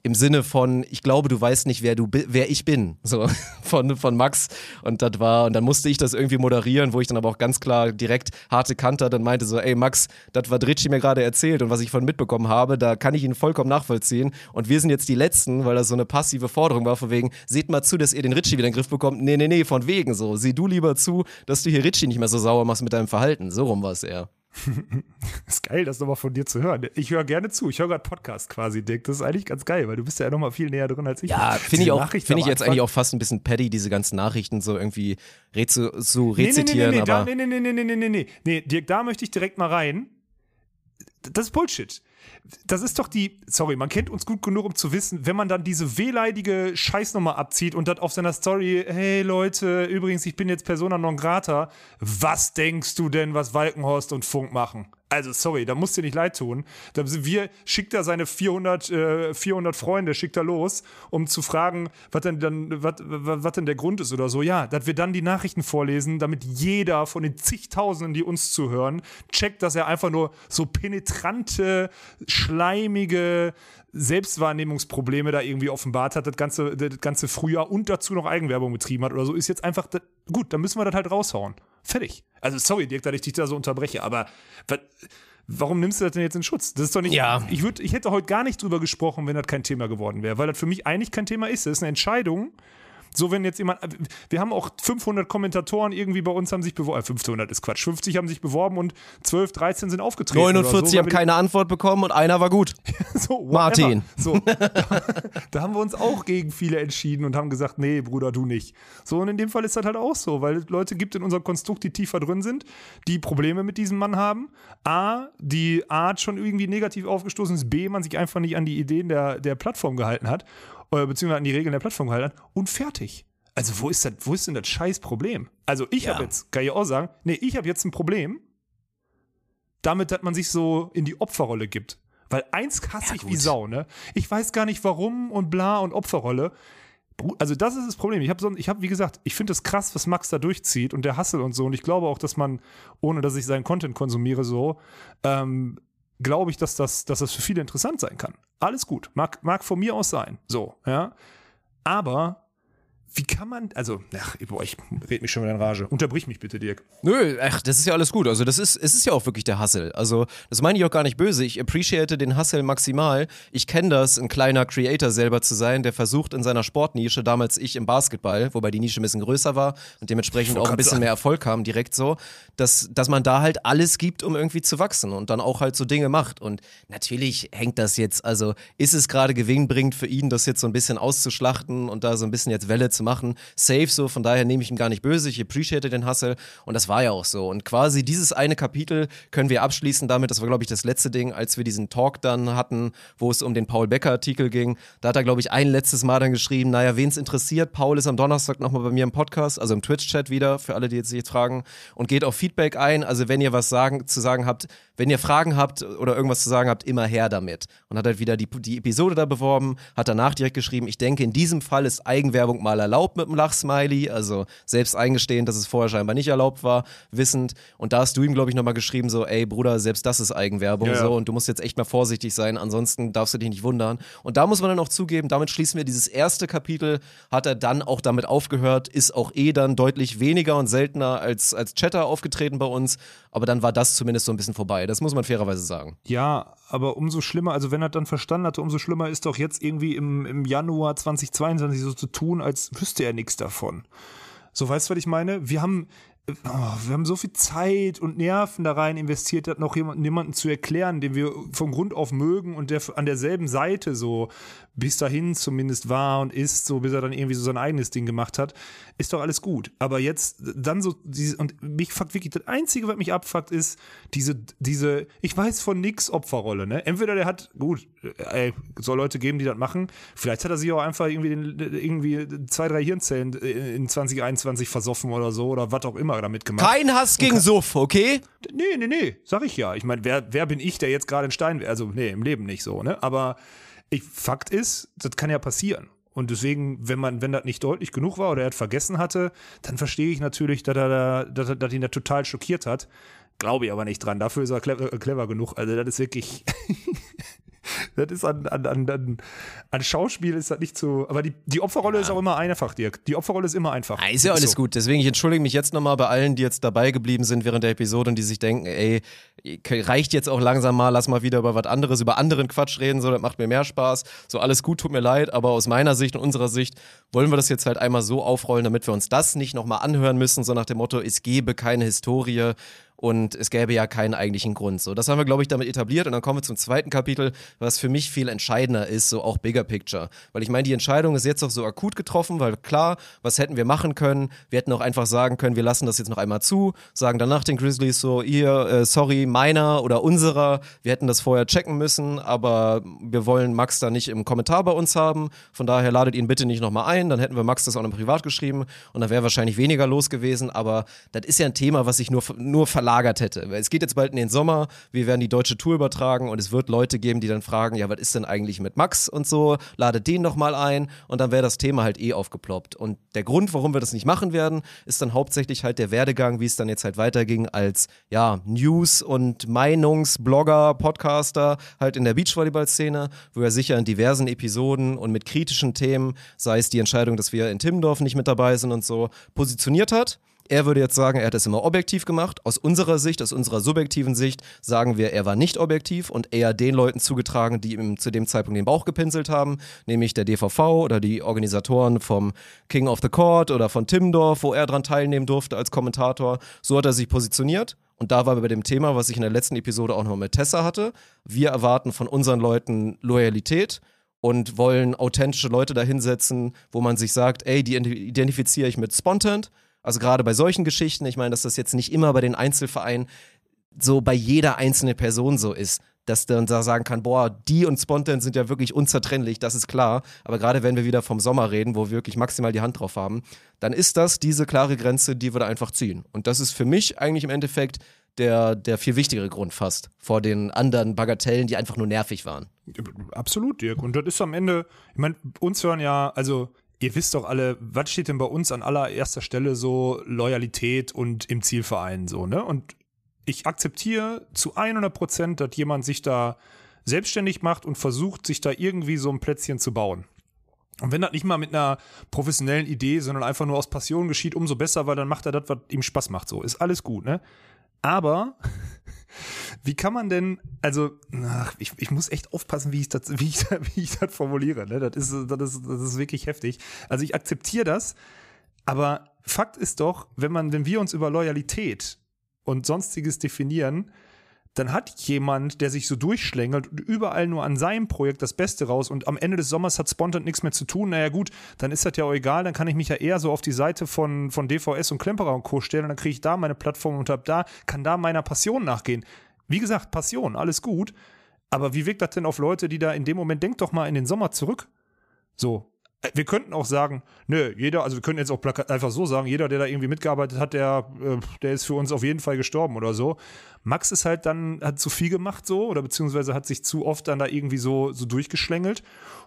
im Sinne von, ich glaube, du weißt nicht, wer du wer ich bin, so von, von Max. Und das war, und dann musste ich das irgendwie moderieren, wo ich dann aber auch ganz klar direkt harte Kante dann meinte so, ey Max, das was Ritchie mir gerade erzählt und was ich von mitbekommen habe, da kann ich ihn vollkommen nachvollziehen. Und wir sind jetzt die Letzten, weil das so eine passive Forderung war, von wegen, seht mal zu, dass ihr den Ritchie wieder in den Griff bekommt. Nee, nee, nee, von wegen so. Sieh du lieber zu, dass du hier Ritchie nicht mehr so sauer machst mit deinem Verhalten. So rum war es eher. ist geil, das nochmal von dir zu hören. Ich höre gerne zu. Ich höre gerade Podcast quasi, Dick. Das ist eigentlich ganz geil, weil du bist ja nochmal viel näher drin als ich. Ja, finde ich, auch, find ich jetzt eigentlich auch fast ein bisschen petty, diese ganzen Nachrichten so irgendwie zu, zu rezitieren. Nee, nee, nee, aber nee, nee, nee, nee, nee, nee, nee, nee. Nee, Dirk, da möchte ich direkt mal rein. Das ist Bullshit das ist doch die, sorry, man kennt uns gut genug, um zu wissen, wenn man dann diese wehleidige Scheißnummer abzieht und dann auf seiner Story, hey Leute, übrigens, ich bin jetzt Persona non grata, was denkst du denn, was Walkenhorst und Funk machen? Also, sorry, da musst du dir nicht leid tun. Da sind wir, schickt er seine 400, äh, 400 Freunde, schickt er los, um zu fragen, was denn, dann, was, was denn der Grund ist oder so. Ja, dass wir dann die Nachrichten vorlesen, damit jeder von den zigtausenden, die uns zuhören, checkt, dass er einfach nur so penetrante, schleimige Selbstwahrnehmungsprobleme da irgendwie offenbart hat, das ganze, das ganze Frühjahr und dazu noch Eigenwerbung betrieben hat oder so, ist jetzt einfach, das, gut, dann müssen wir das halt raushauen. Fertig. Also sorry, Dirk, dass ich dich da so unterbreche, aber was, warum nimmst du das denn jetzt in Schutz? Das ist doch nicht. Ja. Ich, würd, ich hätte heute gar nicht drüber gesprochen, wenn das kein Thema geworden wäre, weil das für mich eigentlich kein Thema ist. Das ist eine Entscheidung, so, wenn jetzt jemand, wir haben auch 500 Kommentatoren irgendwie bei uns haben sich beworben, äh, 500 ist Quatsch, 50 haben sich beworben und 12, 13 sind aufgetreten. 49 so, haben keine Antwort bekommen und einer war gut. so, Martin. So, da, da, haben wir uns auch gegen viele entschieden und haben gesagt, nee, Bruder, du nicht. So, und in dem Fall ist das halt auch so, weil es Leute gibt in unserem Konstrukt, die tiefer drin sind, die Probleme mit diesem Mann haben. A, die Art schon irgendwie negativ aufgestoßen ist, B, man sich einfach nicht an die Ideen der, der Plattform gehalten hat äh, beziehungsweise an die Regeln der Plattform gehalten hat und fertig. Also wo ist, das, wo ist denn das scheiß Problem? Also ich ja. habe jetzt, kann ich auch sagen, nee, ich habe jetzt ein Problem damit, dass man sich so in die Opferrolle gibt. Weil eins hasse ja, ich wie Sau, ne? Ich weiß gar nicht warum und bla und Opferrolle. Also das ist das Problem. Ich habe, so, hab, wie gesagt, ich finde es krass, was Max da durchzieht und der Hassel und so. Und ich glaube auch, dass man, ohne dass ich seinen Content konsumiere, so, ähm, glaube ich, dass das, dass das für viele interessant sein kann. Alles gut. Mag, mag von mir aus sein. So, ja. Aber wie kann man, also, ach, boah, ich red mich schon wieder in Rage. Unterbrich mich bitte, Dirk. Nö, ach, das ist ja alles gut. Also, das ist, es ist ja auch wirklich der Hustle. Also, das meine ich auch gar nicht böse. Ich appreciate den Hustle maximal. Ich kenne das, ein kleiner Creator selber zu sein, der versucht in seiner Sportnische, damals ich im Basketball, wobei die Nische ein bisschen größer war und dementsprechend auch ein bisschen mehr Erfolg kam, direkt so, dass, dass man da halt alles gibt, um irgendwie zu wachsen und dann auch halt so Dinge macht. Und natürlich hängt das jetzt, also, ist es gerade gewinnbringend für ihn, das jetzt so ein bisschen auszuschlachten und da so ein bisschen jetzt Welle zu zu machen. Safe so, von daher nehme ich ihm gar nicht böse. Ich appreciate den Hustle und das war ja auch so. Und quasi dieses eine Kapitel können wir abschließen damit, das war glaube ich das letzte Ding, als wir diesen Talk dann hatten, wo es um den Paul Becker Artikel ging. Da hat er glaube ich ein letztes Mal dann geschrieben, naja, wen es interessiert, Paul ist am Donnerstag nochmal bei mir im Podcast, also im Twitch-Chat wieder, für alle, die jetzt sich fragen und geht auf Feedback ein. Also wenn ihr was sagen, zu sagen habt, wenn ihr Fragen habt oder irgendwas zu sagen habt, immer her damit. Und hat halt wieder die, die Episode da beworben, hat danach direkt geschrieben, ich denke, in diesem Fall ist Eigenwerbung mal erlaubt mit dem Lachsmiley, also selbst eingestehen, dass es vorher scheinbar nicht erlaubt war, wissend. Und da hast du ihm, glaube ich, nochmal geschrieben, so, ey Bruder, selbst das ist Eigenwerbung, ja, so, und du musst jetzt echt mal vorsichtig sein, ansonsten darfst du dich nicht wundern. Und da muss man dann auch zugeben, damit schließen wir dieses erste Kapitel, hat er dann auch damit aufgehört, ist auch eh dann deutlich weniger und seltener als, als Chatter aufgetreten bei uns, aber dann war das zumindest so ein bisschen vorbei. Das muss man fairerweise sagen. Ja, aber umso schlimmer, also wenn er dann verstanden hatte, umso schlimmer ist doch jetzt irgendwie im, im Januar 2022 so zu tun, als wüsste er nichts davon. So, weißt du, was ich meine? Wir haben, oh, wir haben so viel Zeit und Nerven da rein investiert, das noch jemanden, jemanden zu erklären, den wir von Grund auf mögen und der an derselben Seite so bis dahin zumindest war und ist, so bis er dann irgendwie so sein eigenes Ding gemacht hat, ist doch alles gut. Aber jetzt dann so, diese, und mich fuckt wirklich, das Einzige, was mich abfuckt, ist diese, diese, ich weiß von nix Opferrolle, ne? Entweder der hat, gut, ey, soll Leute geben, die das machen, vielleicht hat er sich auch einfach irgendwie, den, irgendwie zwei, drei Hirnzellen in 2021 versoffen oder so oder was auch immer damit gemacht. Kein Hass gegen kann, Suff, okay? Nee, nee, nee, sag ich ja. Ich meine, wer, wer bin ich, der jetzt gerade in Stein, also nee, im Leben nicht so, ne? Aber ich, Fakt ist, das kann ja passieren. Und deswegen, wenn man, wenn das nicht deutlich genug war oder er hat vergessen hatte, dann verstehe ich natürlich, dass er da, dass, dass ihn das total schockiert hat. Glaube ich aber nicht dran. Dafür ist er clever, clever genug. Also das ist wirklich. das ist an, an, an, an, Schauspiel ist das nicht so. Aber die, die Opferrolle ja. ist auch immer einfach, Dirk. Die Opferrolle ist immer einfach. Ja, ist ja alles so. gut. Deswegen, ich entschuldige mich jetzt nochmal bei allen, die jetzt dabei geblieben sind während der Episode und die sich denken, ey, reicht jetzt auch langsam mal, lass mal wieder über was anderes, über anderen Quatsch reden, so, das macht mir mehr Spaß. So, alles gut, tut mir leid, aber aus meiner Sicht und unserer Sicht wollen wir das jetzt halt einmal so aufrollen, damit wir uns das nicht nochmal anhören müssen, so nach dem Motto, es gebe keine Historie und es gäbe ja keinen eigentlichen Grund. So, das haben wir, glaube ich, damit etabliert und dann kommen wir zum zweiten Kapitel, was für mich viel entscheidender ist, so auch Bigger Picture. Weil ich meine, die Entscheidung ist jetzt auch so akut getroffen, weil klar, was hätten wir machen können? Wir hätten auch einfach sagen können, wir lassen das jetzt noch einmal zu, sagen danach den Grizzlies so, ihr, äh, sorry, meiner oder unserer, wir hätten das vorher checken müssen, aber wir wollen Max da nicht im Kommentar bei uns haben. Von daher ladet ihn bitte nicht nochmal ein, dann hätten wir Max das auch noch privat geschrieben und dann wäre wahrscheinlich weniger los gewesen, aber das ist ja ein Thema, was sich nur, nur verlangt verlagert hätte. Es geht jetzt bald in den Sommer, wir werden die deutsche Tour übertragen und es wird Leute geben, die dann fragen, ja, was ist denn eigentlich mit Max und so, ladet den nochmal ein und dann wäre das Thema halt eh aufgeploppt. Und der Grund, warum wir das nicht machen werden, ist dann hauptsächlich halt der Werdegang, wie es dann jetzt halt weiterging als, ja, News- und Meinungsblogger, Podcaster halt in der Beachvolleyball-Szene, wo er sicher in diversen Episoden und mit kritischen Themen, sei es die Entscheidung, dass wir in Timmendorf nicht mit dabei sind und so, positioniert hat. Er würde jetzt sagen, er hat es immer objektiv gemacht. Aus unserer Sicht, aus unserer subjektiven Sicht, sagen wir, er war nicht objektiv und eher den Leuten zugetragen, die ihm zu dem Zeitpunkt den Bauch gepinselt haben, nämlich der DVV oder die Organisatoren vom King of the Court oder von Timmendorf, wo er dran teilnehmen durfte als Kommentator. So hat er sich positioniert. Und da war wir bei dem Thema, was ich in der letzten Episode auch noch mit Tessa hatte. Wir erwarten von unseren Leuten Loyalität und wollen authentische Leute dahinsetzen, wo man sich sagt, ey, die identifiziere ich mit Spontant also gerade bei solchen Geschichten, ich meine, dass das jetzt nicht immer bei den Einzelvereinen so bei jeder einzelnen Person so ist, dass der da sagen kann, boah, die und Spontan sind ja wirklich unzertrennlich, das ist klar. Aber gerade wenn wir wieder vom Sommer reden, wo wir wirklich maximal die Hand drauf haben, dann ist das diese klare Grenze, die wir da einfach ziehen. Und das ist für mich eigentlich im Endeffekt der, der viel wichtigere Grund fast vor den anderen Bagatellen, die einfach nur nervig waren. Absolut, Dirk. Und das ist am Ende, ich meine, uns hören ja, also ihr wisst doch alle, was steht denn bei uns an allererster Stelle so Loyalität und im Zielverein so, ne? Und ich akzeptiere zu 100 Prozent, dass jemand sich da selbstständig macht und versucht, sich da irgendwie so ein Plätzchen zu bauen. Und wenn das nicht mal mit einer professionellen Idee, sondern einfach nur aus Passion geschieht, umso besser, weil dann macht er das, was ihm Spaß macht. So, ist alles gut, ne? Aber wie kann man denn, also, ach, ich, ich muss echt aufpassen, wie ich das, wie ich, wie ich das formuliere. Ne? Das, ist, das, ist, das ist wirklich heftig. Also ich akzeptiere das, aber Fakt ist doch, wenn man, wenn wir uns über Loyalität und sonstiges definieren, dann hat jemand, der sich so durchschlängelt und überall nur an seinem Projekt das Beste raus und am Ende des Sommers hat Spontan nichts mehr zu tun, naja gut, dann ist das ja auch egal, dann kann ich mich ja eher so auf die Seite von, von DVS und Klemperer und Co. stellen und dann kriege ich da meine Plattform und hab da, kann da meiner Passion nachgehen. Wie gesagt, Passion, alles gut, aber wie wirkt das denn auf Leute, die da in dem Moment, denk doch mal in den Sommer zurück. So, wir könnten auch sagen, nö, jeder, also wir können jetzt auch einfach so sagen, jeder, der da irgendwie mitgearbeitet hat, der, äh, der ist für uns auf jeden Fall gestorben oder so. Max ist halt dann, hat zu viel gemacht so, oder beziehungsweise hat sich zu oft dann da irgendwie so, so durchgeschlängelt.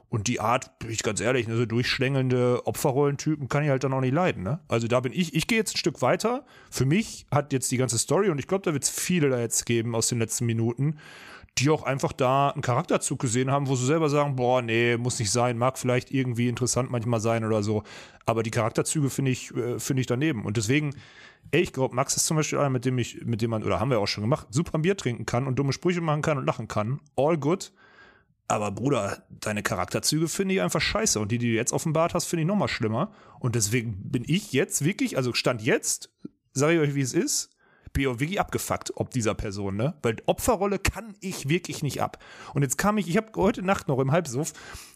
Und die Art, bin ich ganz ehrlich, ne, so durchschlängelnde Opferrollentypen kann ich halt dann auch nicht leiden. Ne? Also da bin ich, ich gehe jetzt ein Stück weiter. Für mich hat jetzt die ganze Story, und ich glaube, da wird es viele da jetzt geben aus den letzten Minuten, die auch einfach da einen Charakterzug gesehen haben, wo sie selber sagen, boah, nee, muss nicht sein, mag vielleicht irgendwie interessant manchmal sein oder so. Aber die Charakterzüge finde ich, äh, finde ich daneben. Und deswegen, ey, ich glaube, Max ist zum Beispiel einer, mit dem ich, mit dem man, oder haben wir auch schon gemacht, super ein Bier trinken kann und dumme Sprüche machen kann und lachen kann. All good. Aber Bruder, deine Charakterzüge finde ich einfach scheiße. Und die, die du jetzt offenbart hast, finde ich nochmal schlimmer. Und deswegen bin ich jetzt wirklich, also Stand jetzt, sage ich euch, wie es ist, bin ich wirklich abgefuckt, ob dieser Person, ne? Weil Opferrolle kann ich wirklich nicht ab. Und jetzt kam ich, ich habe heute Nacht noch im Halbsuff,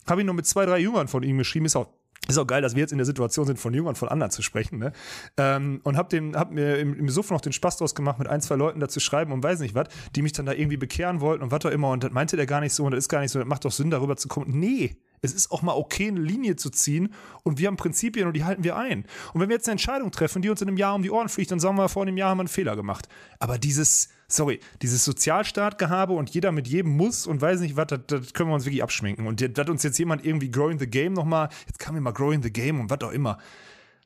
habe ich noch mit zwei, drei Jüngern von ihm geschrieben, ist auch ist auch geil, dass wir jetzt in der Situation sind, von Jüngern von anderen zu sprechen. Ne? Ähm, und hab, den, hab mir im, im Suff noch den Spaß draus gemacht, mit ein, zwei Leuten da zu schreiben und weiß nicht was, die mich dann da irgendwie bekehren wollten und was auch immer. Und das meinte der gar nicht so und das ist gar nicht so, das macht doch Sinn, darüber zu kommen. Nee, es ist auch mal okay, eine Linie zu ziehen und wir haben Prinzipien und die halten wir ein. Und wenn wir jetzt eine Entscheidung treffen, die uns in einem Jahr um die Ohren fliegt, dann sagen wir, vor einem Jahr haben wir einen Fehler gemacht. Aber dieses, sorry, dieses Sozialstaatgehabe und jeder mit jedem muss und weiß nicht was, das, das können wir uns wirklich abschminken. Und dass uns jetzt jemand irgendwie Growing the Game nochmal, jetzt kann mir mal Growing the Game und was auch immer.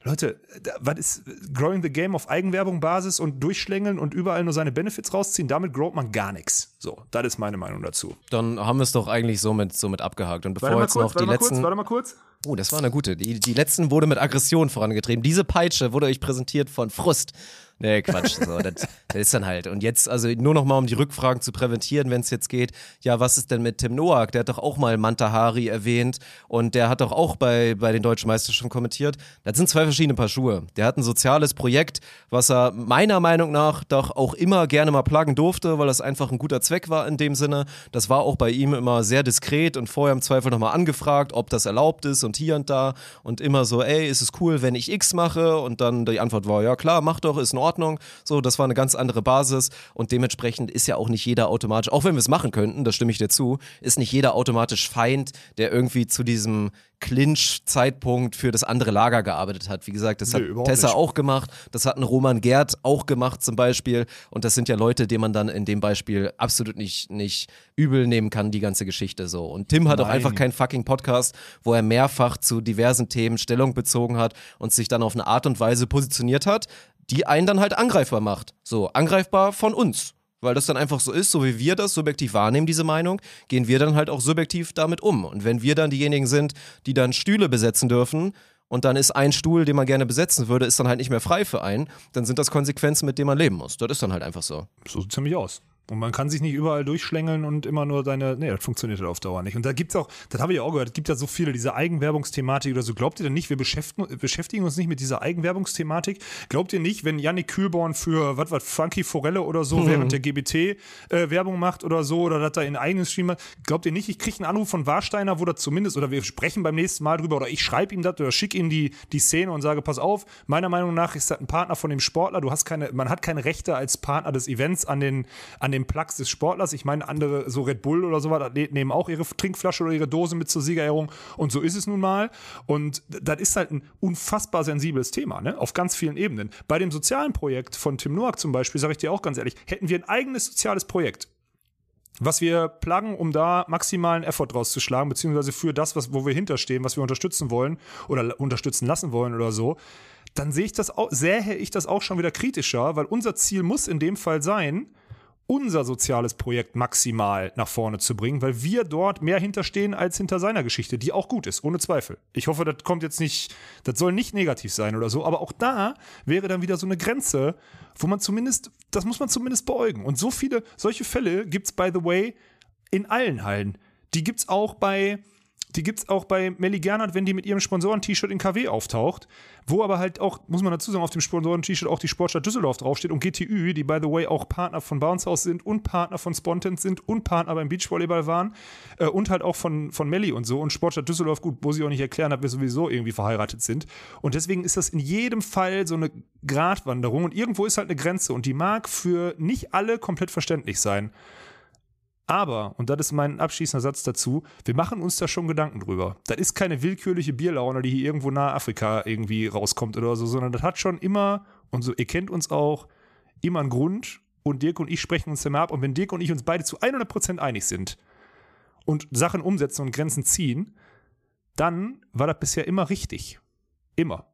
Leute, was ist Growing the Game auf Eigenwerbung-Basis und durchschlängeln und überall nur seine Benefits rausziehen? Damit growt man gar nichts. So, das ist meine Meinung dazu. Dann haben wir es doch eigentlich somit, somit abgehakt. Und bevor jetzt kurz, noch die letzten. Kurz, warte mal kurz. Oh, das war eine gute. Die, die letzten wurde mit Aggression vorangetrieben. Diese Peitsche wurde euch präsentiert von Frust. Nee, Quatsch. So, das, das ist dann halt. Und jetzt, also nur noch mal, um die Rückfragen zu präventieren, wenn es jetzt geht, ja, was ist denn mit Tim Noack? Der hat doch auch mal Mantahari erwähnt und der hat doch auch bei, bei den Deutschen Meisterschaften kommentiert. Das sind zwei verschiedene Paar Schuhe. Der hat ein soziales Projekt, was er meiner Meinung nach doch auch immer gerne mal plagen durfte, weil das einfach ein guter Zweck war in dem Sinne. Das war auch bei ihm immer sehr diskret und vorher im Zweifel nochmal angefragt, ob das erlaubt ist und hier und da und immer so, ey, ist es cool, wenn ich X mache? Und dann die Antwort war, ja klar, mach doch, ist in Ordnung. Ordnung. So, das war eine ganz andere Basis und dementsprechend ist ja auch nicht jeder automatisch, auch wenn wir es machen könnten, da stimme ich dir zu, ist nicht jeder automatisch Feind, der irgendwie zu diesem Clinch-Zeitpunkt für das andere Lager gearbeitet hat. Wie gesagt, das nee, hat Tessa nicht. auch gemacht, das hat ein Roman Gerd auch gemacht zum Beispiel. Und das sind ja Leute, denen man dann in dem Beispiel absolut nicht, nicht übel nehmen kann, die ganze Geschichte so. Und Tim hat Nein. auch einfach keinen fucking Podcast, wo er mehrfach zu diversen Themen Stellung bezogen hat und sich dann auf eine Art und Weise positioniert hat, die einen dann halt angreifbar macht. So, angreifbar von uns. Weil das dann einfach so ist, so wie wir das subjektiv wahrnehmen, diese Meinung, gehen wir dann halt auch subjektiv damit um. Und wenn wir dann diejenigen sind, die dann Stühle besetzen dürfen, und dann ist ein Stuhl, den man gerne besetzen würde, ist dann halt nicht mehr frei für einen, dann sind das Konsequenzen, mit denen man leben muss. Das ist dann halt einfach so. So sieht es nämlich aus. Und man kann sich nicht überall durchschlängeln und immer nur deine. Nee, das funktioniert halt auf Dauer nicht. Und da gibt es auch, das habe ich auch gehört, es gibt ja so viele, diese Eigenwerbungsthematik oder so. Glaubt ihr denn nicht, wir beschäftigen, beschäftigen uns nicht mit dieser Eigenwerbungsthematik? Glaubt ihr nicht, wenn Yannick Kühlborn für, was was, Frankie Forelle oder so, mhm. während der GBT äh, Werbung macht oder so, oder dass er in eigenen Stream hat, glaubt ihr nicht, ich kriege einen Anruf von Warsteiner, wo das zumindest, oder wir sprechen beim nächsten Mal drüber, oder ich schreibe ihm das oder schicke ihm die, die Szene und sage, pass auf, meiner Meinung nach ist das ein Partner von dem Sportler, du hast keine, man hat keine Rechte als Partner des Events an den, an den Plugs des Sportlers. Ich meine, andere, so Red Bull oder sowas, nehmen auch ihre Trinkflasche oder ihre Dose mit zur Siegerehrung. Und so ist es nun mal. Und das ist halt ein unfassbar sensibles Thema, ne? Auf ganz vielen Ebenen. Bei dem sozialen Projekt von Tim Noack zum Beispiel, sage ich dir auch ganz ehrlich, hätten wir ein eigenes soziales Projekt, was wir plagen, um da maximalen Effort draus zu schlagen, beziehungsweise für das, was, wo wir hinterstehen, was wir unterstützen wollen oder unterstützen lassen wollen oder so, dann sehe ich das auch, sähe ich das auch schon wieder kritischer, weil unser Ziel muss in dem Fall sein, unser soziales Projekt maximal nach vorne zu bringen, weil wir dort mehr hinterstehen als hinter seiner Geschichte, die auch gut ist, ohne Zweifel. Ich hoffe, das kommt jetzt nicht, das soll nicht negativ sein oder so, aber auch da wäre dann wieder so eine Grenze, wo man zumindest, das muss man zumindest beäugen. Und so viele, solche Fälle gibt es, by the way, in allen Hallen. Die gibt es auch bei, die gibt es auch bei Melly Gernert, wenn die mit ihrem Sponsoren-T-Shirt in KW auftaucht, wo aber halt auch, muss man dazu sagen, auf dem Sponsoren-T-Shirt auch die Sportstadt Düsseldorf draufsteht und GTÜ, die by the way auch Partner von Bounce House sind und Partner von Spontent sind und Partner beim Beachvolleyball waren äh, und halt auch von, von Melli und so und Sportstadt Düsseldorf, gut, wo sie auch nicht erklären, dass wir sowieso irgendwie verheiratet sind. Und deswegen ist das in jedem Fall so eine Gratwanderung und irgendwo ist halt eine Grenze und die mag für nicht alle komplett verständlich sein. Aber, und das ist mein abschließender Satz dazu, wir machen uns da schon Gedanken drüber. Das ist keine willkürliche Bierlaune, die hier irgendwo nahe Afrika irgendwie rauskommt oder so, sondern das hat schon immer, und so, ihr kennt uns auch, immer einen Grund. Und Dirk und ich sprechen uns immer ab. Und wenn Dirk und ich uns beide zu 100% einig sind und Sachen umsetzen und Grenzen ziehen, dann war das bisher immer richtig. Immer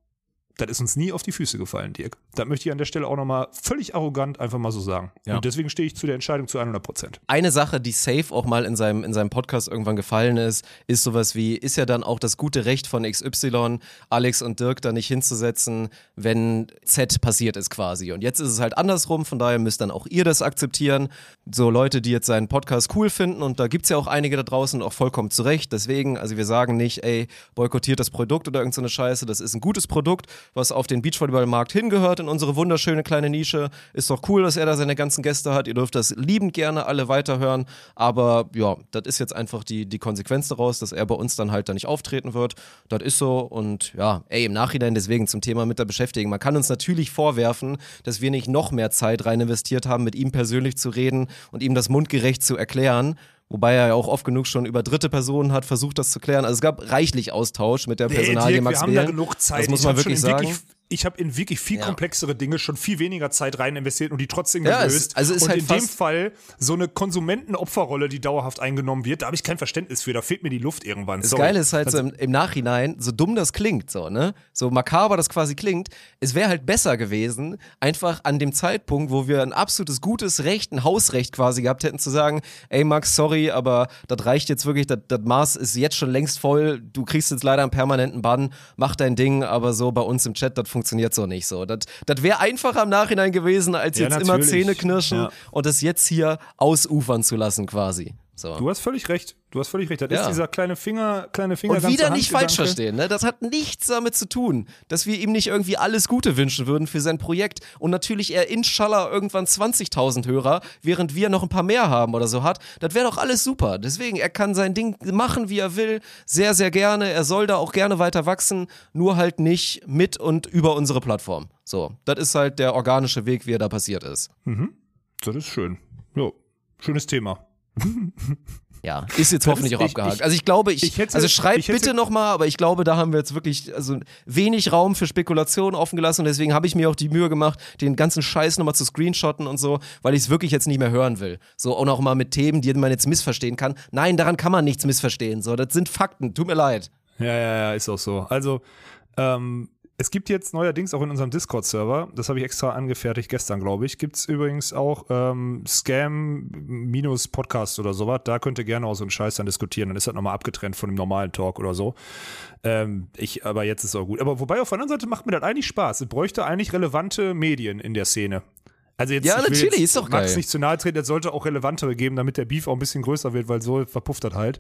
das ist uns nie auf die Füße gefallen, Dirk. Das möchte ich an der Stelle auch nochmal völlig arrogant einfach mal so sagen. Ja. Und deswegen stehe ich zu der Entscheidung zu 100 Prozent. Eine Sache, die safe auch mal in seinem, in seinem Podcast irgendwann gefallen ist, ist sowas wie, ist ja dann auch das gute Recht von XY, Alex und Dirk da nicht hinzusetzen, wenn Z passiert ist quasi. Und jetzt ist es halt andersrum, von daher müsst dann auch ihr das akzeptieren. So Leute, die jetzt seinen Podcast cool finden und da gibt's ja auch einige da draußen auch vollkommen zurecht. Deswegen, also wir sagen nicht, ey, boykottiert das Produkt oder irgendeine so Scheiße. Das ist ein gutes Produkt, was auf den Beachvolleyballmarkt hingehört in unsere wunderschöne kleine Nische. Ist doch cool, dass er da seine ganzen Gäste hat. Ihr dürft das liebend gerne alle weiterhören. Aber ja, das ist jetzt einfach die, die Konsequenz daraus, dass er bei uns dann halt da nicht auftreten wird. Das ist so und ja, ey, im Nachhinein deswegen zum Thema mit der Beschäftigung. Man kann uns natürlich vorwerfen, dass wir nicht noch mehr Zeit rein investiert haben, mit ihm persönlich zu reden und ihm das mundgerecht zu erklären. Wobei er ja auch oft genug schon über dritte Personen hat versucht, das zu klären. Also es gab reichlich Austausch mit der Personalie nee, Max Wir haben Behl. da genug Zeit. Das muss man wirklich sagen. Wirklich ich habe in wirklich viel Ja. komplexere Dinge schon viel weniger Zeit rein investiert und die trotzdem Ja, es- gelöst. also es ist und halt in dem Fall so eine Konsumentenopferrolle, die dauerhaft eingenommen wird, da habe ich kein Verständnis für. Da fehlt mir die Luft irgendwann. Das Sorry. Geile ist halt so im, im Nachhinein, so dumm das klingt, so, ne? So makaber das quasi klingt, es wäre halt besser gewesen, einfach an dem Zeitpunkt, wo wir ein absolutes gutes Recht, ein Hausrecht quasi gehabt hätten, zu sagen, ey Max, sorry, aber das reicht jetzt wirklich, das, das Maß ist jetzt schon längst voll, du kriegst jetzt leider einen permanenten Bann, mach dein Ding, aber so bei uns im Chat, das funktioniert so nicht so. Das, das wäre einfacher im Nachhinein gewesen, als Ja, jetzt immer natürlich. Zähne knirschen Ja. und das jetzt hier ausufern zu lassen quasi. So. Du hast völlig recht. Du hast völlig recht. Das Ja. ist dieser kleine Finger, kleine Finger. Und wieder nicht falsch verstehen, ne? Das hat nichts damit zu tun, dass wir ihm nicht irgendwie alles Gute wünschen würden für sein Projekt. Und natürlich er inshallah irgendwann 20.000 Hörer, während wir noch ein paar mehr haben oder so hat. Das wäre doch alles super. Deswegen, er kann sein Ding machen, wie er will. Sehr, sehr gerne. Er soll da auch gerne weiter wachsen. Nur halt nicht mit und über unsere Plattform. So. Das ist halt der organische Weg, wie er da passiert ist. Das ist schön. Jo. Schönes Thema. Ja, ist jetzt hoffentlich auch ich- abgehakt. ich- also ich glaube, ich, ich hätte- also schreibt bitte nochmal, aber ich glaube, da haben wir jetzt wirklich also wenig Raum für Spekulationen offen gelassen und deswegen habe ich mir auch die Mühe gemacht, den ganzen Scheiß nochmal zu screenshotten und so, weil ich es wirklich jetzt nicht mehr hören will. So und auch mal mit Themen, die man jetzt missverstehen kann. Nein, daran kann man nichts missverstehen. So, das sind Fakten. Tut mir leid. Ja, ja, ja, ist auch so. Also, ähm, es gibt jetzt neuerdings auch in unserem Discord-Server, das habe ich extra angefertigt gestern, glaube ich, gibt es übrigens auch ähm, Scam-Podcast oder sowas. Da könnt ihr gerne auch so einen Scheiß dann diskutieren. Dann ist das nochmal abgetrennt von dem normalen Talk oder so. Ähm, ich, aber jetzt ist es auch gut. Aber wobei auf der anderen Seite macht mir das eigentlich Spaß. Es bräuchte eigentlich relevante Medien in der Szene. Also jetzt, Ja, natürlich, jetzt ist doch Max geil. nicht zu nahe treten, es sollte auch relevantere geben, damit der Beef auch ein bisschen größer wird, weil so verpufft das halt.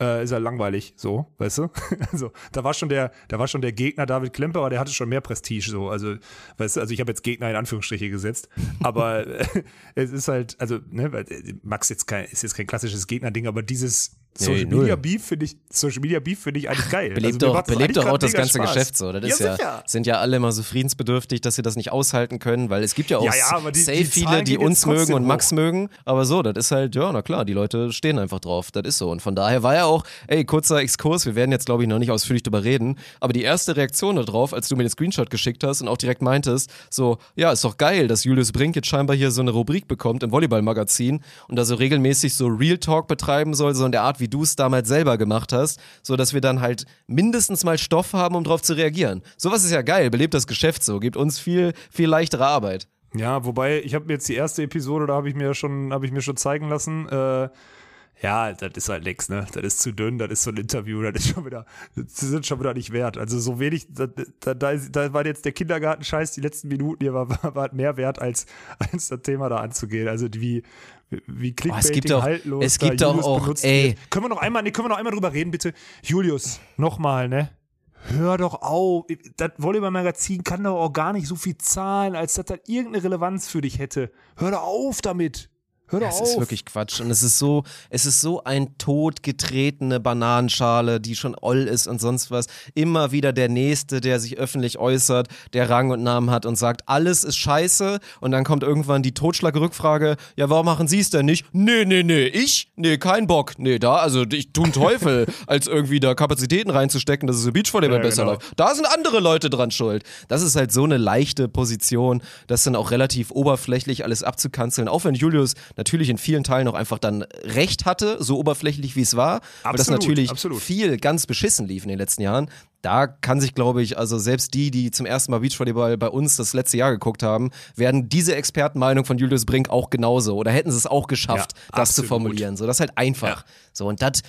Äh, ist ja langweilig, so, weißt du? Also, da war schon der, da war schon der Gegner David Klemper, aber der hatte schon mehr Prestige, so. Also, weißt du, also ich habe jetzt Gegner in Anführungsstriche gesetzt, aber äh, es ist halt, also, ne, weil, äh, Max jetzt kein, ist jetzt kein klassisches Gegnerding, aber dieses Social null. Media Beef finde ich, Social Media Beef finde ich eigentlich geil. Belebt also, doch, belebt doch auch das ganze Spaß. Geschäft so. Das ja, ist ja, sind ja alle immer so friedensbedürftig, dass sie das nicht aushalten können, weil es gibt ja auch Ja, ja, die- safe die viele, die uns mögen und Max hoch. mögen. Aber so, das ist halt, ja, na klar, die Leute stehen einfach drauf. Das ist so. Und von daher war ja auch, ey, kurzer Exkurs, wir werden jetzt, glaube ich, noch nicht ausführlich drüber reden, aber die erste Reaktion darauf, als du mir den Screenshot geschickt hast und auch direkt meintest, so, ja, ist doch geil, dass Julius Brink jetzt scheinbar hier so eine Rubrik bekommt im Volleyball-Magazin und da so regelmäßig so Real Talk betreiben soll, so in der Art, wie du es damals selber gemacht hast, so dass wir dann halt mindestens mal Stoff haben, um drauf zu reagieren. Sowas ist ja geil, belebt das Geschäft so, gibt uns viel, viel leichtere Arbeit. Ja, wobei, ich habe jetzt die erste Episode, da habe ich mir schon, habe ich mir schon zeigen lassen, äh, ja, das ist halt nix, ne? Das ist zu dünn, das ist so ein Interview, das ist schon wieder, das sind schon wieder nicht wert. Also so wenig, da, da, da, war jetzt der Kindergarten-Scheiß die letzten Minuten hier, war, war, war mehr wert, als, als das Thema da anzugehen. Also wie, wie Clickbaiting es gibt doch- haltlos es gibt doch auch- benutzt ey. wird. Können wir noch einmal, nee, können wir noch einmal drüber reden, bitte? Julius, nochmal, ne? Hör doch auf. Das Volleyball-Magazin kann doch auch gar nicht so viel zahlen, als dass das irgendeine Relevanz für dich hätte. Hör doch auf damit. Hör Das auf. ist wirklich Quatsch. Und es ist so, es ist so ein totgetretene Bananenschale, die schon oll ist und sonst was. Immer wieder der Nächste, der sich öffentlich äußert, der Rang und Namen hat und sagt, alles ist scheiße. Und dann kommt irgendwann die Totschlagrückfrage, ja, warum machen Sie es denn nicht? Nee, nee, nee, ich? Nee, kein Bock. Nee, da, also ich tu einen Teufel, als irgendwie da Kapazitäten reinzustecken, dass es im Beachvolleyball Ja, besser genau. läuft. Da sind andere Leute dran schuld. Das ist halt so eine leichte Position, das dann auch relativ oberflächlich alles abzukanzeln. Auch wenn Julius natürlich in vielen Teilen auch einfach dann recht hatte, so oberflächlich wie es war. weil das natürlich absolut. viel ganz beschissen lief in den letzten Jahren. Da kann sich, glaube ich, also selbst die, die zum ersten Mal Beachvolleyball bei uns das letzte Jahr geguckt haben, werden diese Expertenmeinung von Julius Brink auch genauso oder hätten sie es auch geschafft, Ja, das zu absolut. formulieren. So, das ist halt einfach. So, und das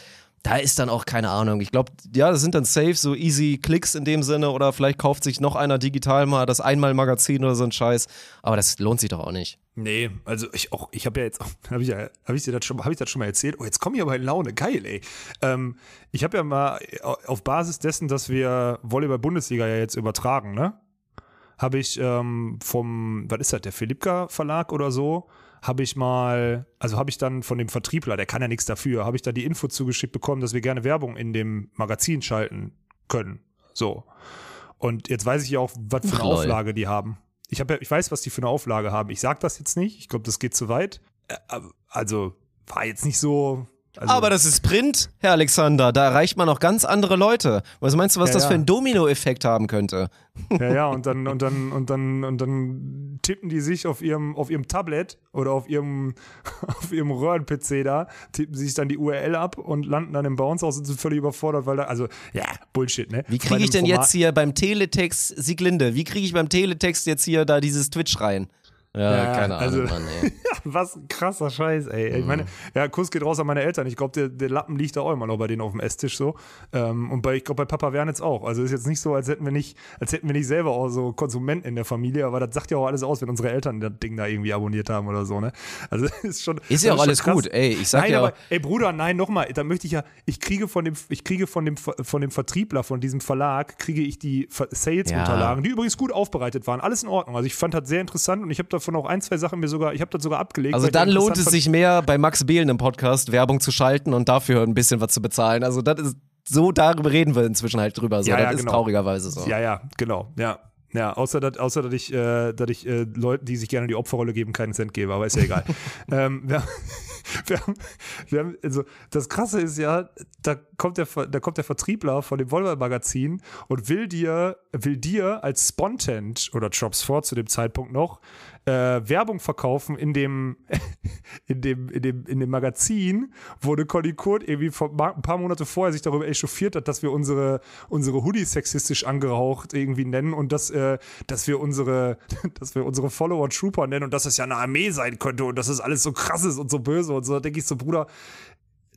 da ist dann auch keine Ahnung. Ich glaube, ja, das sind dann safe so easy Klicks in dem Sinne oder vielleicht kauft sich noch einer digital mal das Einmal-Magazin oder so ein Scheiß. Aber das lohnt sich doch auch nicht. Nee, also ich auch, ich habe ja jetzt, habe ich ja, habe ich dir das schon, habe ich das schon mal erzählt? Oh, jetzt komme ich aber in Laune, geil, ey. Ähm, ich habe ja mal auf Basis dessen, dass wir Volleyball-Bundesliga ja jetzt übertragen, ne? Habe ich ähm, vom, was ist das, der Philippka Verlag oder so, habe ich mal, also habe ich dann von dem Vertriebler, der kann ja nichts dafür, habe ich da die Info zugeschickt bekommen, dass wir gerne Werbung in dem Magazin schalten können. So. Und jetzt weiß ich ja auch, was für eine Ach, Auflage die haben. Ich, hab ja, ich weiß, was die für eine Auflage haben. Ich sag das jetzt nicht. Ich glaube, das geht zu weit. Also war jetzt nicht so, also aber das ist Print, Herr Alexander. Da erreicht man auch ganz andere Leute. Was meinst du, was ja, das ja. für einen Dominoeffekt haben könnte? Ja, ja, und dann, und dann, und dann, und dann tippen die sich auf ihrem, auf ihrem Tablet oder auf ihrem, auf ihrem Röhren-PC da, tippen sich dann die URL ab und landen dann im Bounce-Haus und sind völlig überfordert, weil da, also, ja, Bullshit, ne? Wie kriege ich denn Format jetzt hier beim Teletext, Sieglinde, wie kriege ich beim Teletext jetzt hier da dieses Twitch rein? Ja, ja, keine also, Ahnung, Mann, ey. was ein krasser Scheiß, ey. Mhm. Ich meine, ja, Kuss geht raus an meine Eltern. Ich glaube, der, der, Lappen liegt da auch immer noch bei denen auf dem Esstisch so. Ähm, und bei, ich glaube, bei Papa Wernitz auch. Also ist jetzt nicht so, als hätten wir nicht, als hätten wir nicht selber auch so Konsumenten in der Familie, aber das sagt ja auch alles aus, wenn unsere Eltern das Ding da irgendwie abonniert haben oder so, ne? Also ist schon. Ist ja auch alles krass. gut, ey. Ich sag nein, ja. Aber, ey, Bruder, nein, nochmal, da möchte ich ja, ich kriege von dem, ich kriege von dem, von dem Vertriebler, von diesem Verlag, kriege ich die Sales-Unterlagen, ja. die übrigens gut aufbereitet waren. Alles in Ordnung. Also ich fand das sehr interessant und ich habe davon auch ein, zwei Sachen mir sogar, ich habe das sogar abgelegt. Also dann lohnt es sich mehr, bei Max Behlen im Podcast Werbung zu schalten und dafür ein bisschen was zu bezahlen. Also das ist, so darüber reden wir inzwischen halt drüber. So. Ja, das ja, ist genau. traurigerweise so. Ja, ja, genau, ja. Ja, außer, dass, außer dass ich, äh, dass ich äh, Leuten, die sich gerne die Opferrolle geben, keinen Cent gebe, aber ist ja egal. ähm, wir, wir, haben, wir haben, also das Krasse ist ja, da kommt der, da kommt der Vertriebler von dem Volvo-Magazin und will dir, will dir als Spontent oder Jobs vor zu dem Zeitpunkt noch äh, Werbung verkaufen in dem, in dem, in dem, in dem Magazin, wo eine Conny Kurt irgendwie vor, ein paar Monate vorher sich darüber echauffiert hat, dass wir unsere, unsere Hoodies sexistisch angehaucht irgendwie nennen und dass, äh, dass wir unsere, dass wir unsere Follower Trooper nennen und dass das ja eine Armee sein könnte und dass das alles so krass ist und so böse und so. Da denke ich so, Bruder,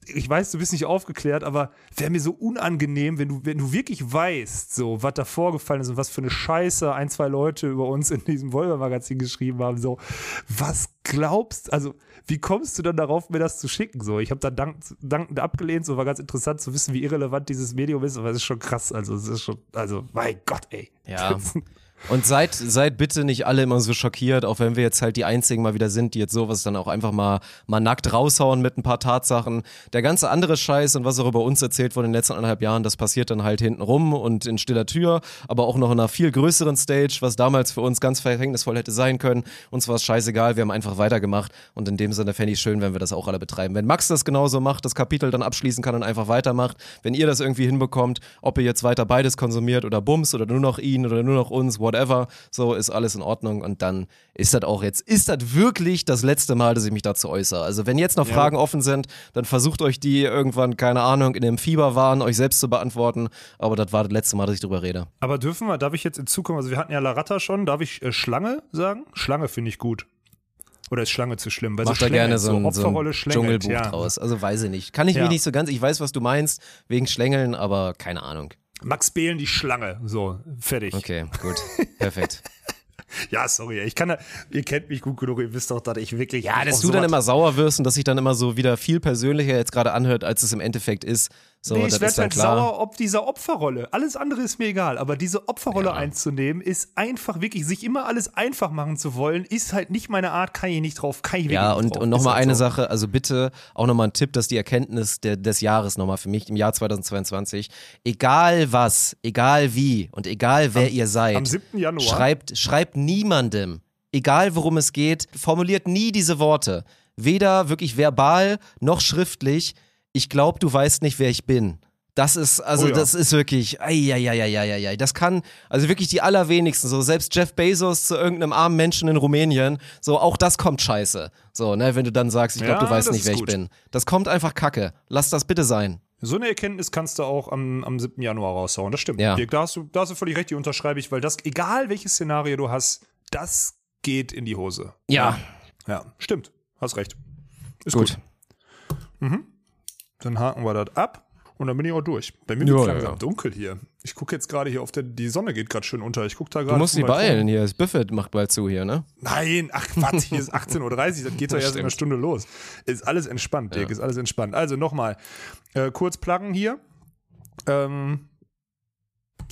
ich weiß, du bist nicht aufgeklärt, aber wäre mir so unangenehm, wenn du, wenn du wirklich weißt, so, was da vorgefallen ist und was für eine Scheiße ein, zwei Leute über uns in diesem Volver-Magazin geschrieben haben, so, was glaubst, also, wie kommst du dann darauf, mir das zu schicken, so? Ich habe da dank, dankend abgelehnt, so, war ganz interessant zu wissen, wie irrelevant dieses Medium ist, aber es ist schon krass, also, es ist schon, also, mein Gott, ey. Ja. Und seid, seid bitte nicht alle immer so schockiert, auch wenn wir jetzt halt die einzigen mal wieder sind, die jetzt sowas dann auch einfach mal, mal nackt raushauen mit ein paar Tatsachen. Der ganze andere Scheiß und was auch über uns erzählt wurde in den letzten anderthalb Jahren, das passiert dann halt hinten rum und in stiller Tür, aber auch noch in einer viel größeren Stage, was damals für uns ganz verhängnisvoll hätte sein können. Uns war es scheißegal, wir haben einfach weitergemacht und in dem Sinne fände ich schön, wenn wir das auch alle betreiben. Wenn Max das genauso macht, das Kapitel dann abschließen kann und einfach weitermacht, wenn ihr das irgendwie hinbekommt, ob ihr jetzt weiter beides konsumiert oder Bums oder nur noch ihn oder nur noch uns, whatever whatever, so ist alles in Ordnung und dann ist das auch jetzt, ist das wirklich das letzte Mal, dass ich mich dazu äußere. Also wenn jetzt noch ja. Fragen offen sind, dann versucht euch die irgendwann, keine Ahnung, in dem Fieberwahn euch selbst zu beantworten, aber das war das letzte Mal, dass ich drüber rede. Aber dürfen wir, darf ich jetzt in Zukunft, also wir hatten ja Laratta schon, darf ich äh, Schlange sagen? Schlange finde ich gut. Oder ist Schlange zu schlimm? Weil Mach so da gerne so ein, so ein Dschungelbuch ja. draus. Also weiß ich nicht. Kann ich ja. mir nicht so ganz, ich weiß, was du meinst, wegen Schlängeln, aber keine Ahnung. Max Behlen die Schlange. So, fertig. Okay, gut. Perfekt. ja, sorry, ich kann, ihr kennt mich gut genug, ihr wisst doch, dass ich wirklich. Ja, dass du dann immer sauer wirst und dass sich dann immer so wieder viel persönlicher jetzt gerade anhört, als es im Endeffekt ist. So, nee, ich werde halt sauer ob dieser Opferrolle. Alles andere ist mir egal, aber diese Opferrolle ja. einzunehmen, ist einfach wirklich, sich immer alles einfach machen zu wollen, ist halt nicht meine Art, kann ich nicht drauf, kann ich wirklich ja, und, nicht drauf. und nochmal halt eine so. Sache, also bitte auch nochmal ein Tipp, dass die Erkenntnis der, des Jahres nochmal für mich im Jahr 2022, egal was, egal wie und egal wer am, ihr seid, am 7. Januar. Schreibt, schreibt niemandem, egal worum es geht, formuliert nie diese Worte. Weder wirklich verbal noch schriftlich ich glaube, du weißt nicht, wer ich bin. Das ist, also, oh ja. das ist wirklich, ei, Das kann, also wirklich die allerwenigsten, so selbst Jeff Bezos zu irgendeinem armen Menschen in Rumänien, so auch das kommt scheiße. So, ne, wenn du dann sagst, ich glaube, ja, du weißt nicht, wer gut. ich bin. Das kommt einfach kacke. Lass das bitte sein. So eine Erkenntnis kannst du auch am, am 7. Januar raushauen. Das stimmt. Ja. Da, hast du, da hast du völlig recht, die unterschreibe ich, weil das, egal welches Szenario du hast, das geht in die Hose. Ja. Ja, stimmt. Hast recht. Ist gut. gut. Mhm. Dann haken wir das ab. Und dann bin ich auch durch. Bei mir wird es langsam ja. dunkel hier. Ich gucke jetzt gerade hier auf der, die Sonne geht gerade schön unter. Ich gucke da gerade. Du musst die beeilen hier. Das Buffet macht bald zu hier, ne? Nein, ach Quatsch, hier ist 18.30 Uhr. Das geht doch erst in einer Stunde los. Ist alles entspannt, Dirk, ja. ist alles entspannt. Also nochmal, äh, kurz pluggen hier. Ähm,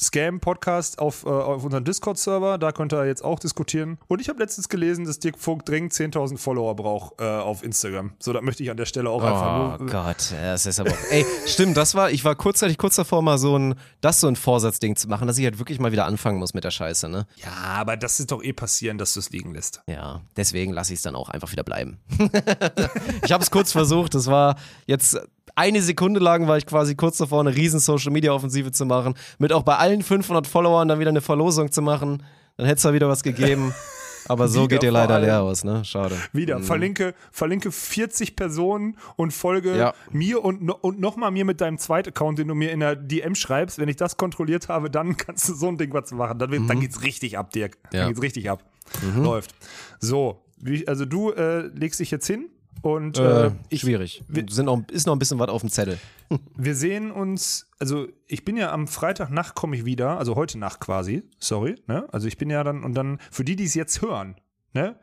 Scam-Podcast auf, äh, auf unserem Discord-Server. Da könnt ihr jetzt auch diskutieren. Und ich habe letztens gelesen, dass Dirk Funk dringend 10.000 Follower braucht äh, auf Instagram. So, da möchte ich an der Stelle auch oh einfach nur. Oh Gott, das ist aber. ey, stimmt, das war, ich war kurzzeitig kurz davor, mal so ein, das so ein Vorsatzding zu machen, dass ich halt wirklich mal wieder anfangen muss mit der Scheiße, ne? Ja, aber das ist doch eh passieren, dass du es liegen lässt. Ja, deswegen lasse ich es dann auch einfach wieder bleiben. ich habe es kurz versucht, das war jetzt eine Sekunde lang war ich quasi kurz davor, eine riesen Social-Media-Offensive zu machen, mit auch bei allen 500 Followern dann wieder eine Verlosung zu machen. Dann hätte es da wieder was gegeben. Aber so geht ihr leider leer aus, ne? Schade. Wieder. Mhm. Verlinke, verlinke 40 Personen und folge ja. mir und, und nochmal mir mit deinem zweiten Account, den du mir in der DM schreibst. Wenn ich das kontrolliert habe, dann kannst du so ein Ding was machen. Dann, mhm. dann geht's richtig ab, Dirk. Dann ja. geht's richtig ab. Mhm. Läuft. So. Also du äh, legst dich jetzt hin und äh, äh, ich, schwierig. Wir, sind noch, ist noch ein bisschen was auf dem Zettel. wir sehen uns, also ich bin ja am Freitagnacht komme ich wieder, also heute Nacht quasi, sorry, ne? Also ich bin ja dann, und dann, für die, die es jetzt hören, ne?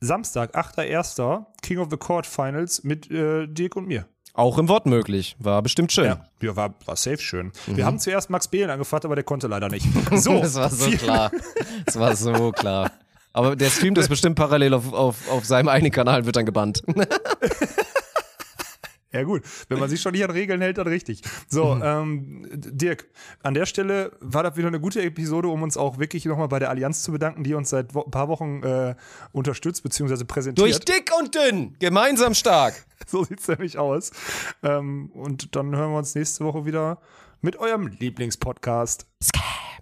Samstag, 8.1. King of the Court Finals mit äh, Dirk und mir. Auch im Wort möglich. War bestimmt schön. Ja, ja war, war safe schön. Mhm. Wir haben zuerst Max Behlen angefragt, aber der konnte leider nicht. So. das war so klar. Das war so klar. Aber der streamt das bestimmt parallel auf, auf, auf seinem eigenen Kanal, wird dann gebannt. Ja gut, wenn man sich schon nicht an Regeln hält, dann richtig. So, mhm. ähm, Dirk, an der Stelle war das wieder eine gute Episode, um uns auch wirklich nochmal bei der Allianz zu bedanken, die uns seit ein paar Wochen äh, unterstützt bzw. präsentiert. Durch dick und dünn, gemeinsam stark. so sieht's nämlich aus. Ähm, und dann hören wir uns nächste Woche wieder mit eurem Lieblingspodcast. Sky.